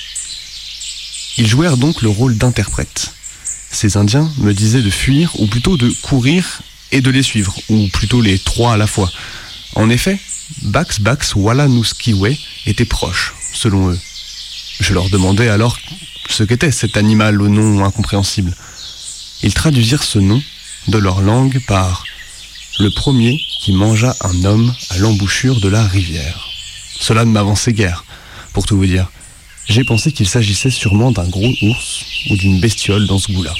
Ils jouèrent donc le rôle d'interprète. Ces Indiens me disaient de fuir, ou plutôt de courir et de les suivre, ou plutôt les trois à la fois. En effet, Bax Bax Wallanuskiwe était proche, selon eux. Je leur demandais alors ce qu'était cet animal au nom incompréhensible. Ils traduisirent ce nom de leur langue par le premier qui mangea un homme à l'embouchure de la rivière. Cela ne m'avançait guère, pour tout vous dire. J'ai pensé qu'il s'agissait sûrement d'un gros ours ou d'une bestiole dans ce goût-là.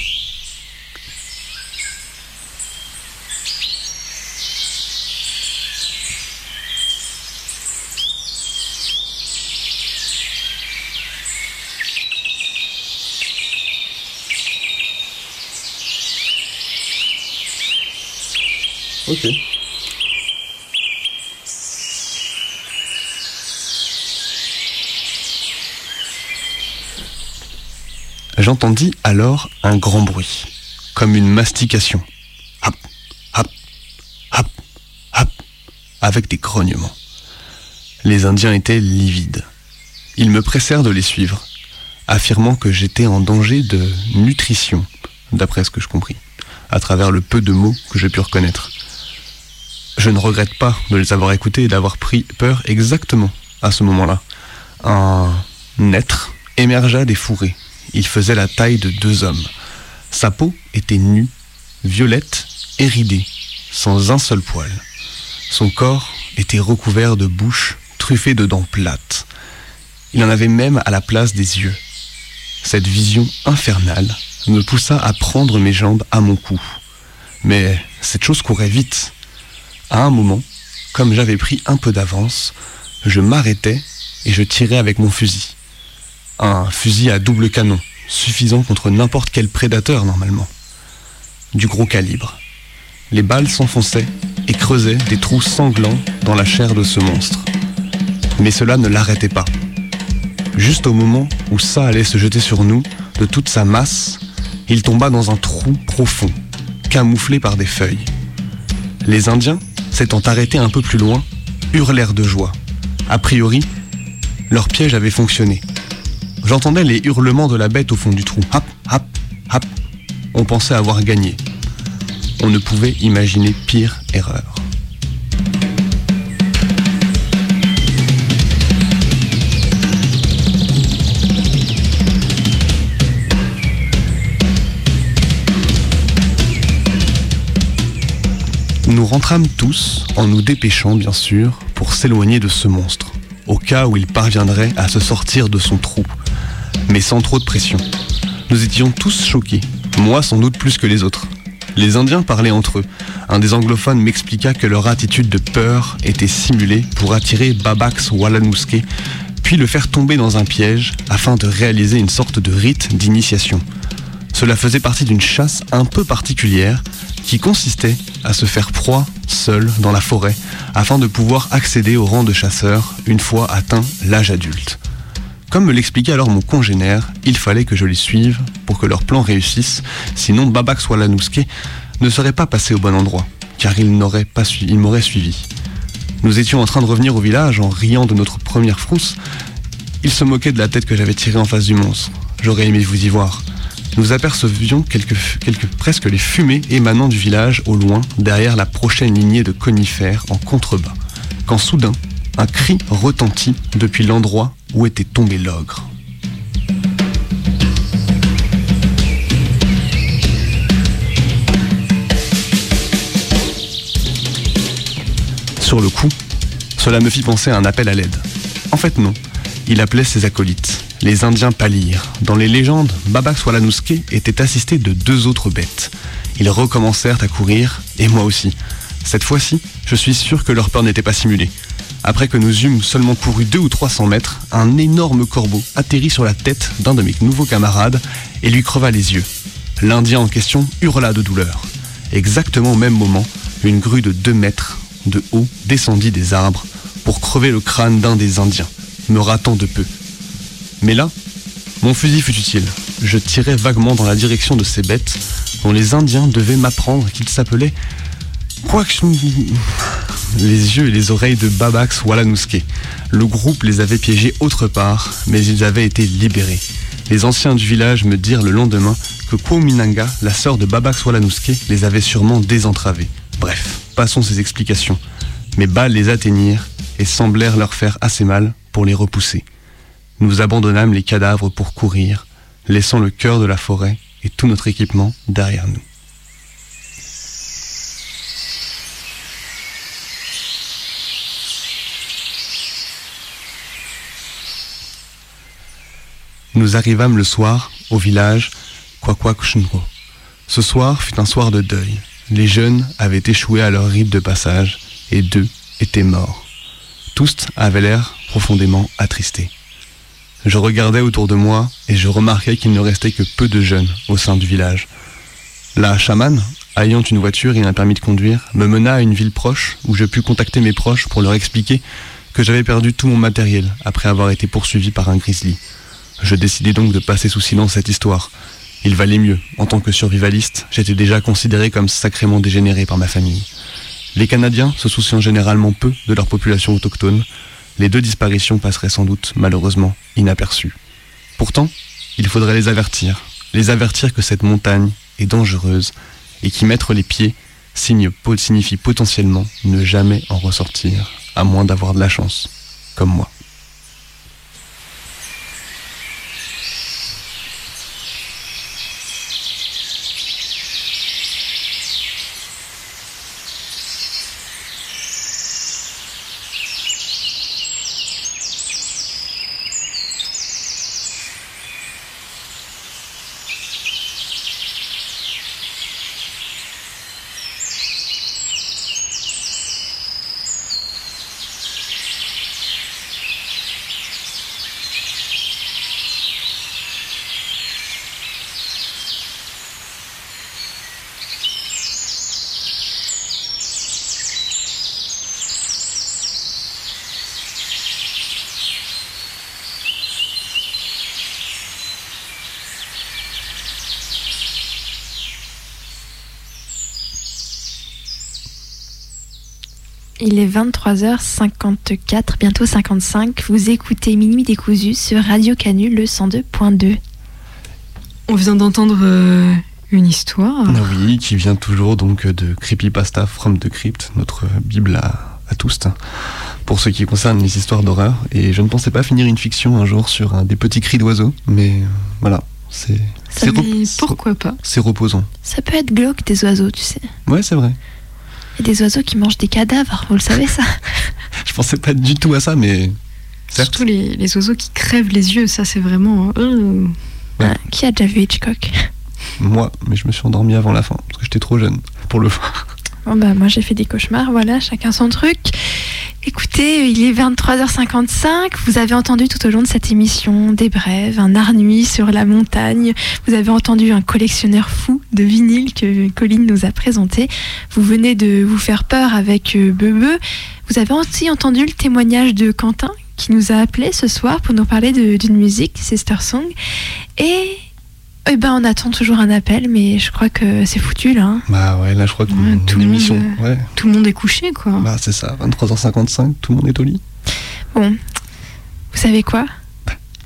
J'entendis alors un grand bruit, comme une mastication. Hap, hap, hap, hap, avec des grognements. Les Indiens étaient livides. Ils me pressèrent de les suivre, affirmant que j'étais en danger de nutrition, d'après ce que je compris, à travers le peu de mots que j'ai pu reconnaître. Je ne regrette pas de les avoir écoutés et d'avoir pris peur exactement à ce moment-là. Un être émergea des fourrés. Il faisait la taille de deux hommes. Sa peau était nue, violette et ridée, sans un seul poil. Son corps était recouvert de bouches truffées de dents plates. Il en avait même à la place des yeux. Cette vision infernale me poussa à prendre mes jambes à mon cou. Mais cette chose courait vite. À un moment, comme j'avais pris un peu d'avance, je m'arrêtai et je tirai avec mon fusil. Un fusil à double canon, suffisant contre n'importe quel prédateur normalement. Du gros calibre. Les balles s'enfonçaient et creusaient des trous sanglants dans la chair de ce monstre. Mais cela ne l'arrêtait pas. Juste au moment où ça allait se jeter sur nous, de toute sa masse, il tomba dans un trou profond, camouflé par des feuilles. Les Indiens, s'étant arrêtés un peu plus loin, hurlèrent de joie. A priori, leur piège avait fonctionné. J'entendais les hurlements de la bête au fond du trou. Hap, hap, hap. On pensait avoir gagné. On ne pouvait imaginer pire erreur. Nous rentrâmes tous, en nous dépêchant bien sûr, pour s'éloigner de ce monstre, au cas où il parviendrait à se sortir de son trou, mais sans trop de pression. Nous étions tous choqués, moi sans doute plus que les autres. Les Indiens parlaient entre eux. Un des anglophones m'expliqua que leur attitude de peur était simulée pour attirer Babax Wallanuske, puis le faire tomber dans un piège afin de réaliser une sorte de rite d'initiation. Cela faisait partie d'une chasse un peu particulière qui consistait à se faire proie seul dans la forêt afin de pouvoir accéder au rang de chasseur une fois atteint l'âge adulte. Comme me l'expliquait alors mon congénère, il fallait que je les suive pour que leur plan réussisse, sinon Babak Swalanuske ne serait pas passé au bon endroit, car il n'aurait pas m'aurait suivi. Nous étions en train de revenir au village en riant de notre première frousse. Il se moquait de la tête que j'avais tirée en face du monstre. J'aurais aimé vous y voir. Nous apercevions presque les fumées émanant du village au loin, derrière la prochaine lignée de conifères en contrebas, quand soudain, un cri retentit depuis l'endroit où était tombé l'ogre. Sur le coup, cela me fit penser à un appel à l'aide. En fait non, il appelait ses acolytes. Les Indiens pâlirent. Dans les légendes, Babak Swalanuske était assisté de deux autres bêtes. Ils recommencèrent à courir, et moi aussi. Cette fois-ci, je suis sûr que leur peur n'était pas simulée. Après que nous eûmes seulement couru deux ou trois cents mètres, un énorme corbeau atterrit sur la tête d'un de mes nouveaux camarades et lui creva les yeux. L'Indien en question hurla de douleur. Exactement au même moment, une grue de deux mètres de haut descendit des arbres pour crever le crâne d'un des Indiens, me ratant de peu. Mais là, mon fusil fut utile. Je tirais vaguement dans la direction de ces bêtes dont les Indiens devaient m'apprendre qu'ils s'appelaient les yeux et les oreilles de Babax Wallanuske. Le groupe les avait piégés autre part, mais ils avaient été libérés. Les anciens du village me dirent le lendemain que Kouminanga, la sœur de Babax Wallanuske, les avait sûrement désentravés. Bref, passons ces explications. Mes balles les atteignirent et semblèrent leur faire assez mal pour les repousser. Nous abandonnâmes les cadavres pour courir, laissant le cœur de la forêt et tout notre équipement derrière nous. Nous arrivâmes le soir au village Kwakwakushinro. Ce soir fut un soir de deuil. Les jeunes avaient échoué à leur rite de passage et deux étaient morts. Tous avaient l'air profondément attristés. Je regardais autour de moi et je remarquais qu'il ne restait que peu de jeunes au sein du village. La chamane, ayant une voiture et un permis de conduire, me mena à une ville proche où je pus contacter mes proches pour leur expliquer que j'avais perdu tout mon matériel après avoir été poursuivi par un grizzly. Je décidai donc de passer sous silence cette histoire. Il valait mieux. En tant que survivaliste, j'étais déjà considéré comme sacrément dégénéré par ma famille. Les Canadiens se souciant généralement peu de leur population autochtone, les deux disparitions passeraient sans doute, malheureusement, inaperçues. Pourtant, il faudrait les avertir, les avertir que cette montagne est dangereuse et qu'y mettre les pieds signifie potentiellement ne jamais en ressortir, à moins d'avoir de la chance, comme moi. Il est 23h54, bientôt 55. Vous écoutez Minuit décousu sur Radio Canu, le 102.2. On vient d'entendre euh, une histoire. Ah Oui, qui vient toujours donc de Creepypasta from the Crypt, notre Bible à, à tous, pour ce qui concerne les histoires d'horreur. Et je ne pensais pas finir une fiction un jour sur un des petits cris d'oiseaux, mais euh, voilà, c'est. Ça, c'est mais pourquoi pas C'est reposant. Ça peut être glauque des oiseaux, tu sais. Ouais, c'est vrai. Il y a des oiseaux qui mangent des cadavres, vous le savez ça Je pensais pas du tout à ça, mais. Certes. Surtout les, les oiseaux qui crèvent les yeux, ça c'est vraiment. euh, Ah, Qui a déjà vu Hitchcock? Moi, mais je me suis endormi avant la fin, parce que j'étais trop jeune pour le voir. Bon bah moi j'ai fait des cauchemars, voilà, chacun son truc. Écoutez, il est 23h55, vous avez entendu tout au long de cette émission des brèves, un art nuit sur la montagne, vous avez entendu un collectionneur fou de vinyle que Colline nous a présenté, vous venez de vous faire peur avec euh, Bebe, vous avez aussi entendu le témoignage de Quentin qui nous a appelé ce soir pour nous parler d'une musique, Sister Song, et... Eh ben, on attend toujours un appel, mais je crois que c'est foutu là. hein. Bah ouais, là je crois que Ouais, tout le émission. monde, Ouais, tout le monde est couché quoi. bah c'est ça, 23h55, tout le monde est au lit. Bon, vous savez quoi?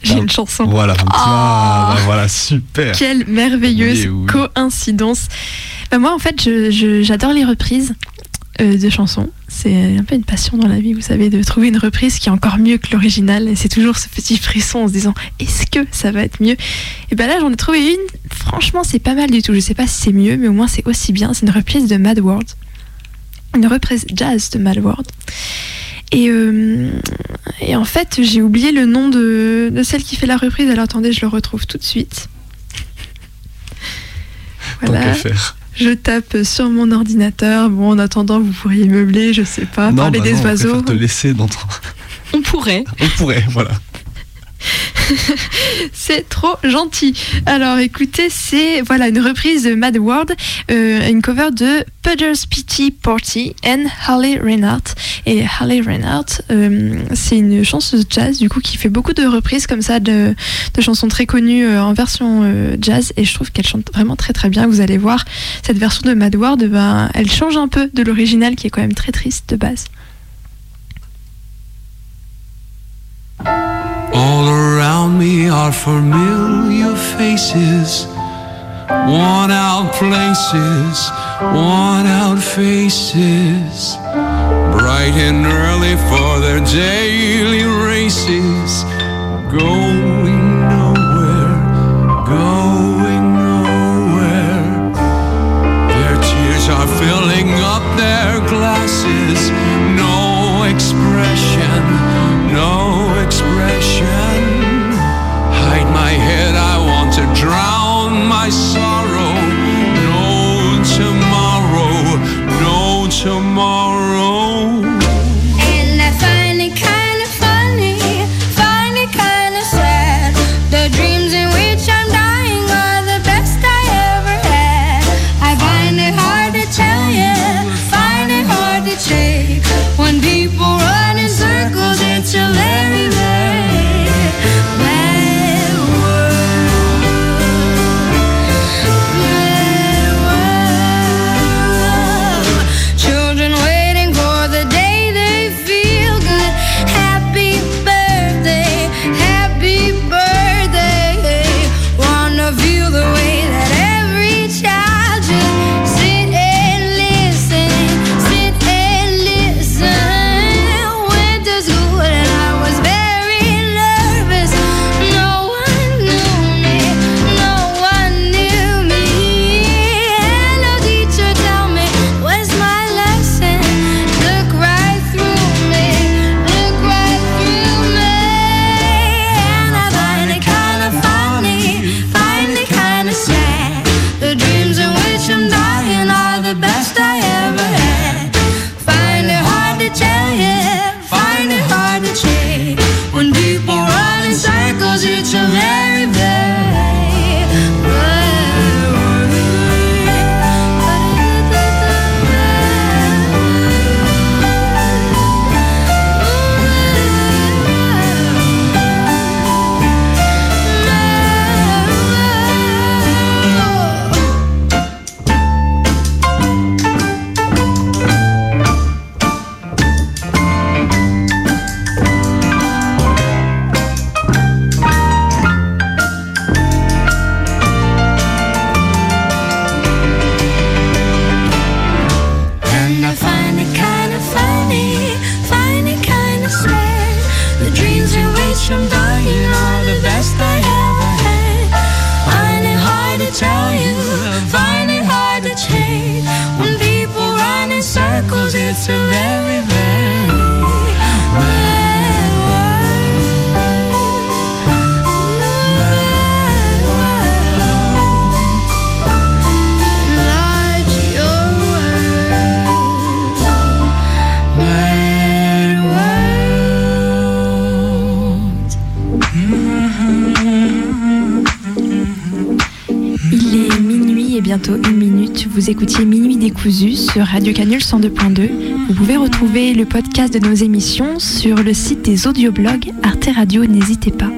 J'ai une chanson. Voilà, Ah. ah, bah voilà, super. Quelle merveilleuse oui. coïncidence. Bah, moi, en fait, je- je- j'adore les reprises euh, de chansons. C'est un peu une passion dans la vie, vous savez, de trouver une reprise qui est encore mieux que l'original. Et c'est toujours ce petit frisson en se disant est-ce que ça va être mieux? Et ben là, j'en ai trouvé une. Franchement, c'est pas mal du tout. Je sais pas si c'est mieux, mais au moins c'est aussi bien. C'est une reprise de Mad World. Une reprise jazz de Mad World. Et, euh, et en fait, j'ai oublié le nom de, de celle qui fait la reprise. Alors attendez, je le retrouve tout de suite. Tant qu'à faire. Je tape sur mon ordinateur. Bon, en attendant, vous pourriez meubler, je sais pas, non, parler bah des non, on oiseaux. préfère te laisser dans ton... On pourrait. On pourrait, voilà. C'est trop gentil. Alors écoutez, c'est voilà une reprise de Mad World, euh, une cover de Pudger's Pity Party and Harley Reinhardt. Et Harley Reinhardt, euh, c'est une chanteuse jazz du coup qui fait beaucoup de reprises comme ça de, chansons très connues euh, en version jazz. Et je trouve qu'elle chante vraiment très très bien. Vous allez voir cette version de Mad World, ben, elle change un peu de l'original qui est quand même très triste de base. All around me are familiar faces, worn out places, worn out faces. Bright and early for their daily races, going nowhere, going nowhere. Their tears are filling up their glasses, no expression, no vous écoutiez Minuit décousu sur Radio Canul 102.2. Vous pouvez retrouver le podcast de nos émissions sur le site des audioblogs Arte Radio, n'hésitez pas.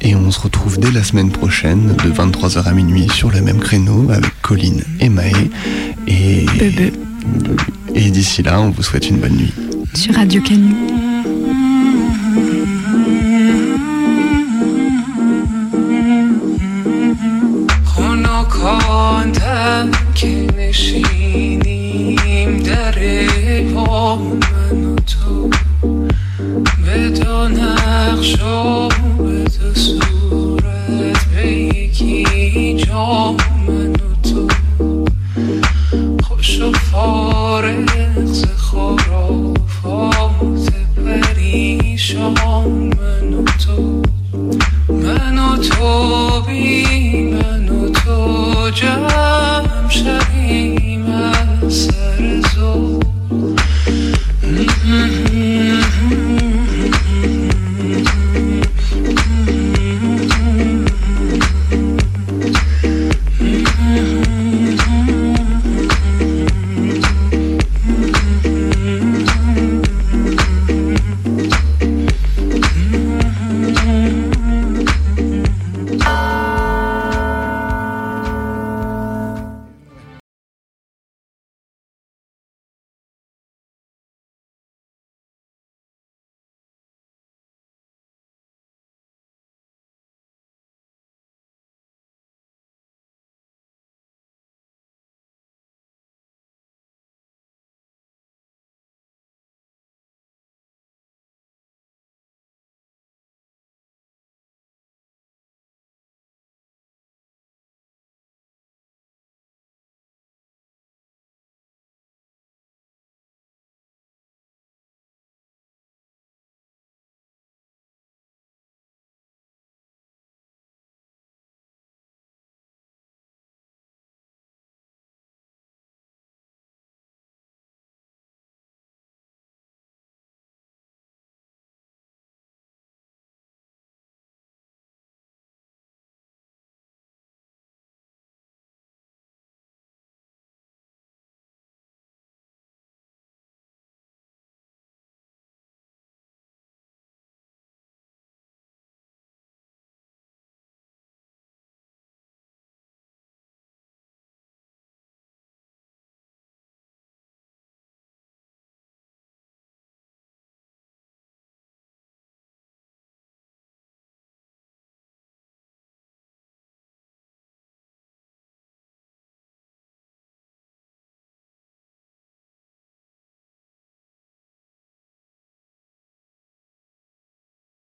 Et on se retrouve dès la semaine prochaine de 23h à minuit sur le même créneau avec Colline et Maë. Et, et d'ici là, on vous souhaite une bonne nuit. Sur Radio Canul. که نشینیم در پا من و تو به دو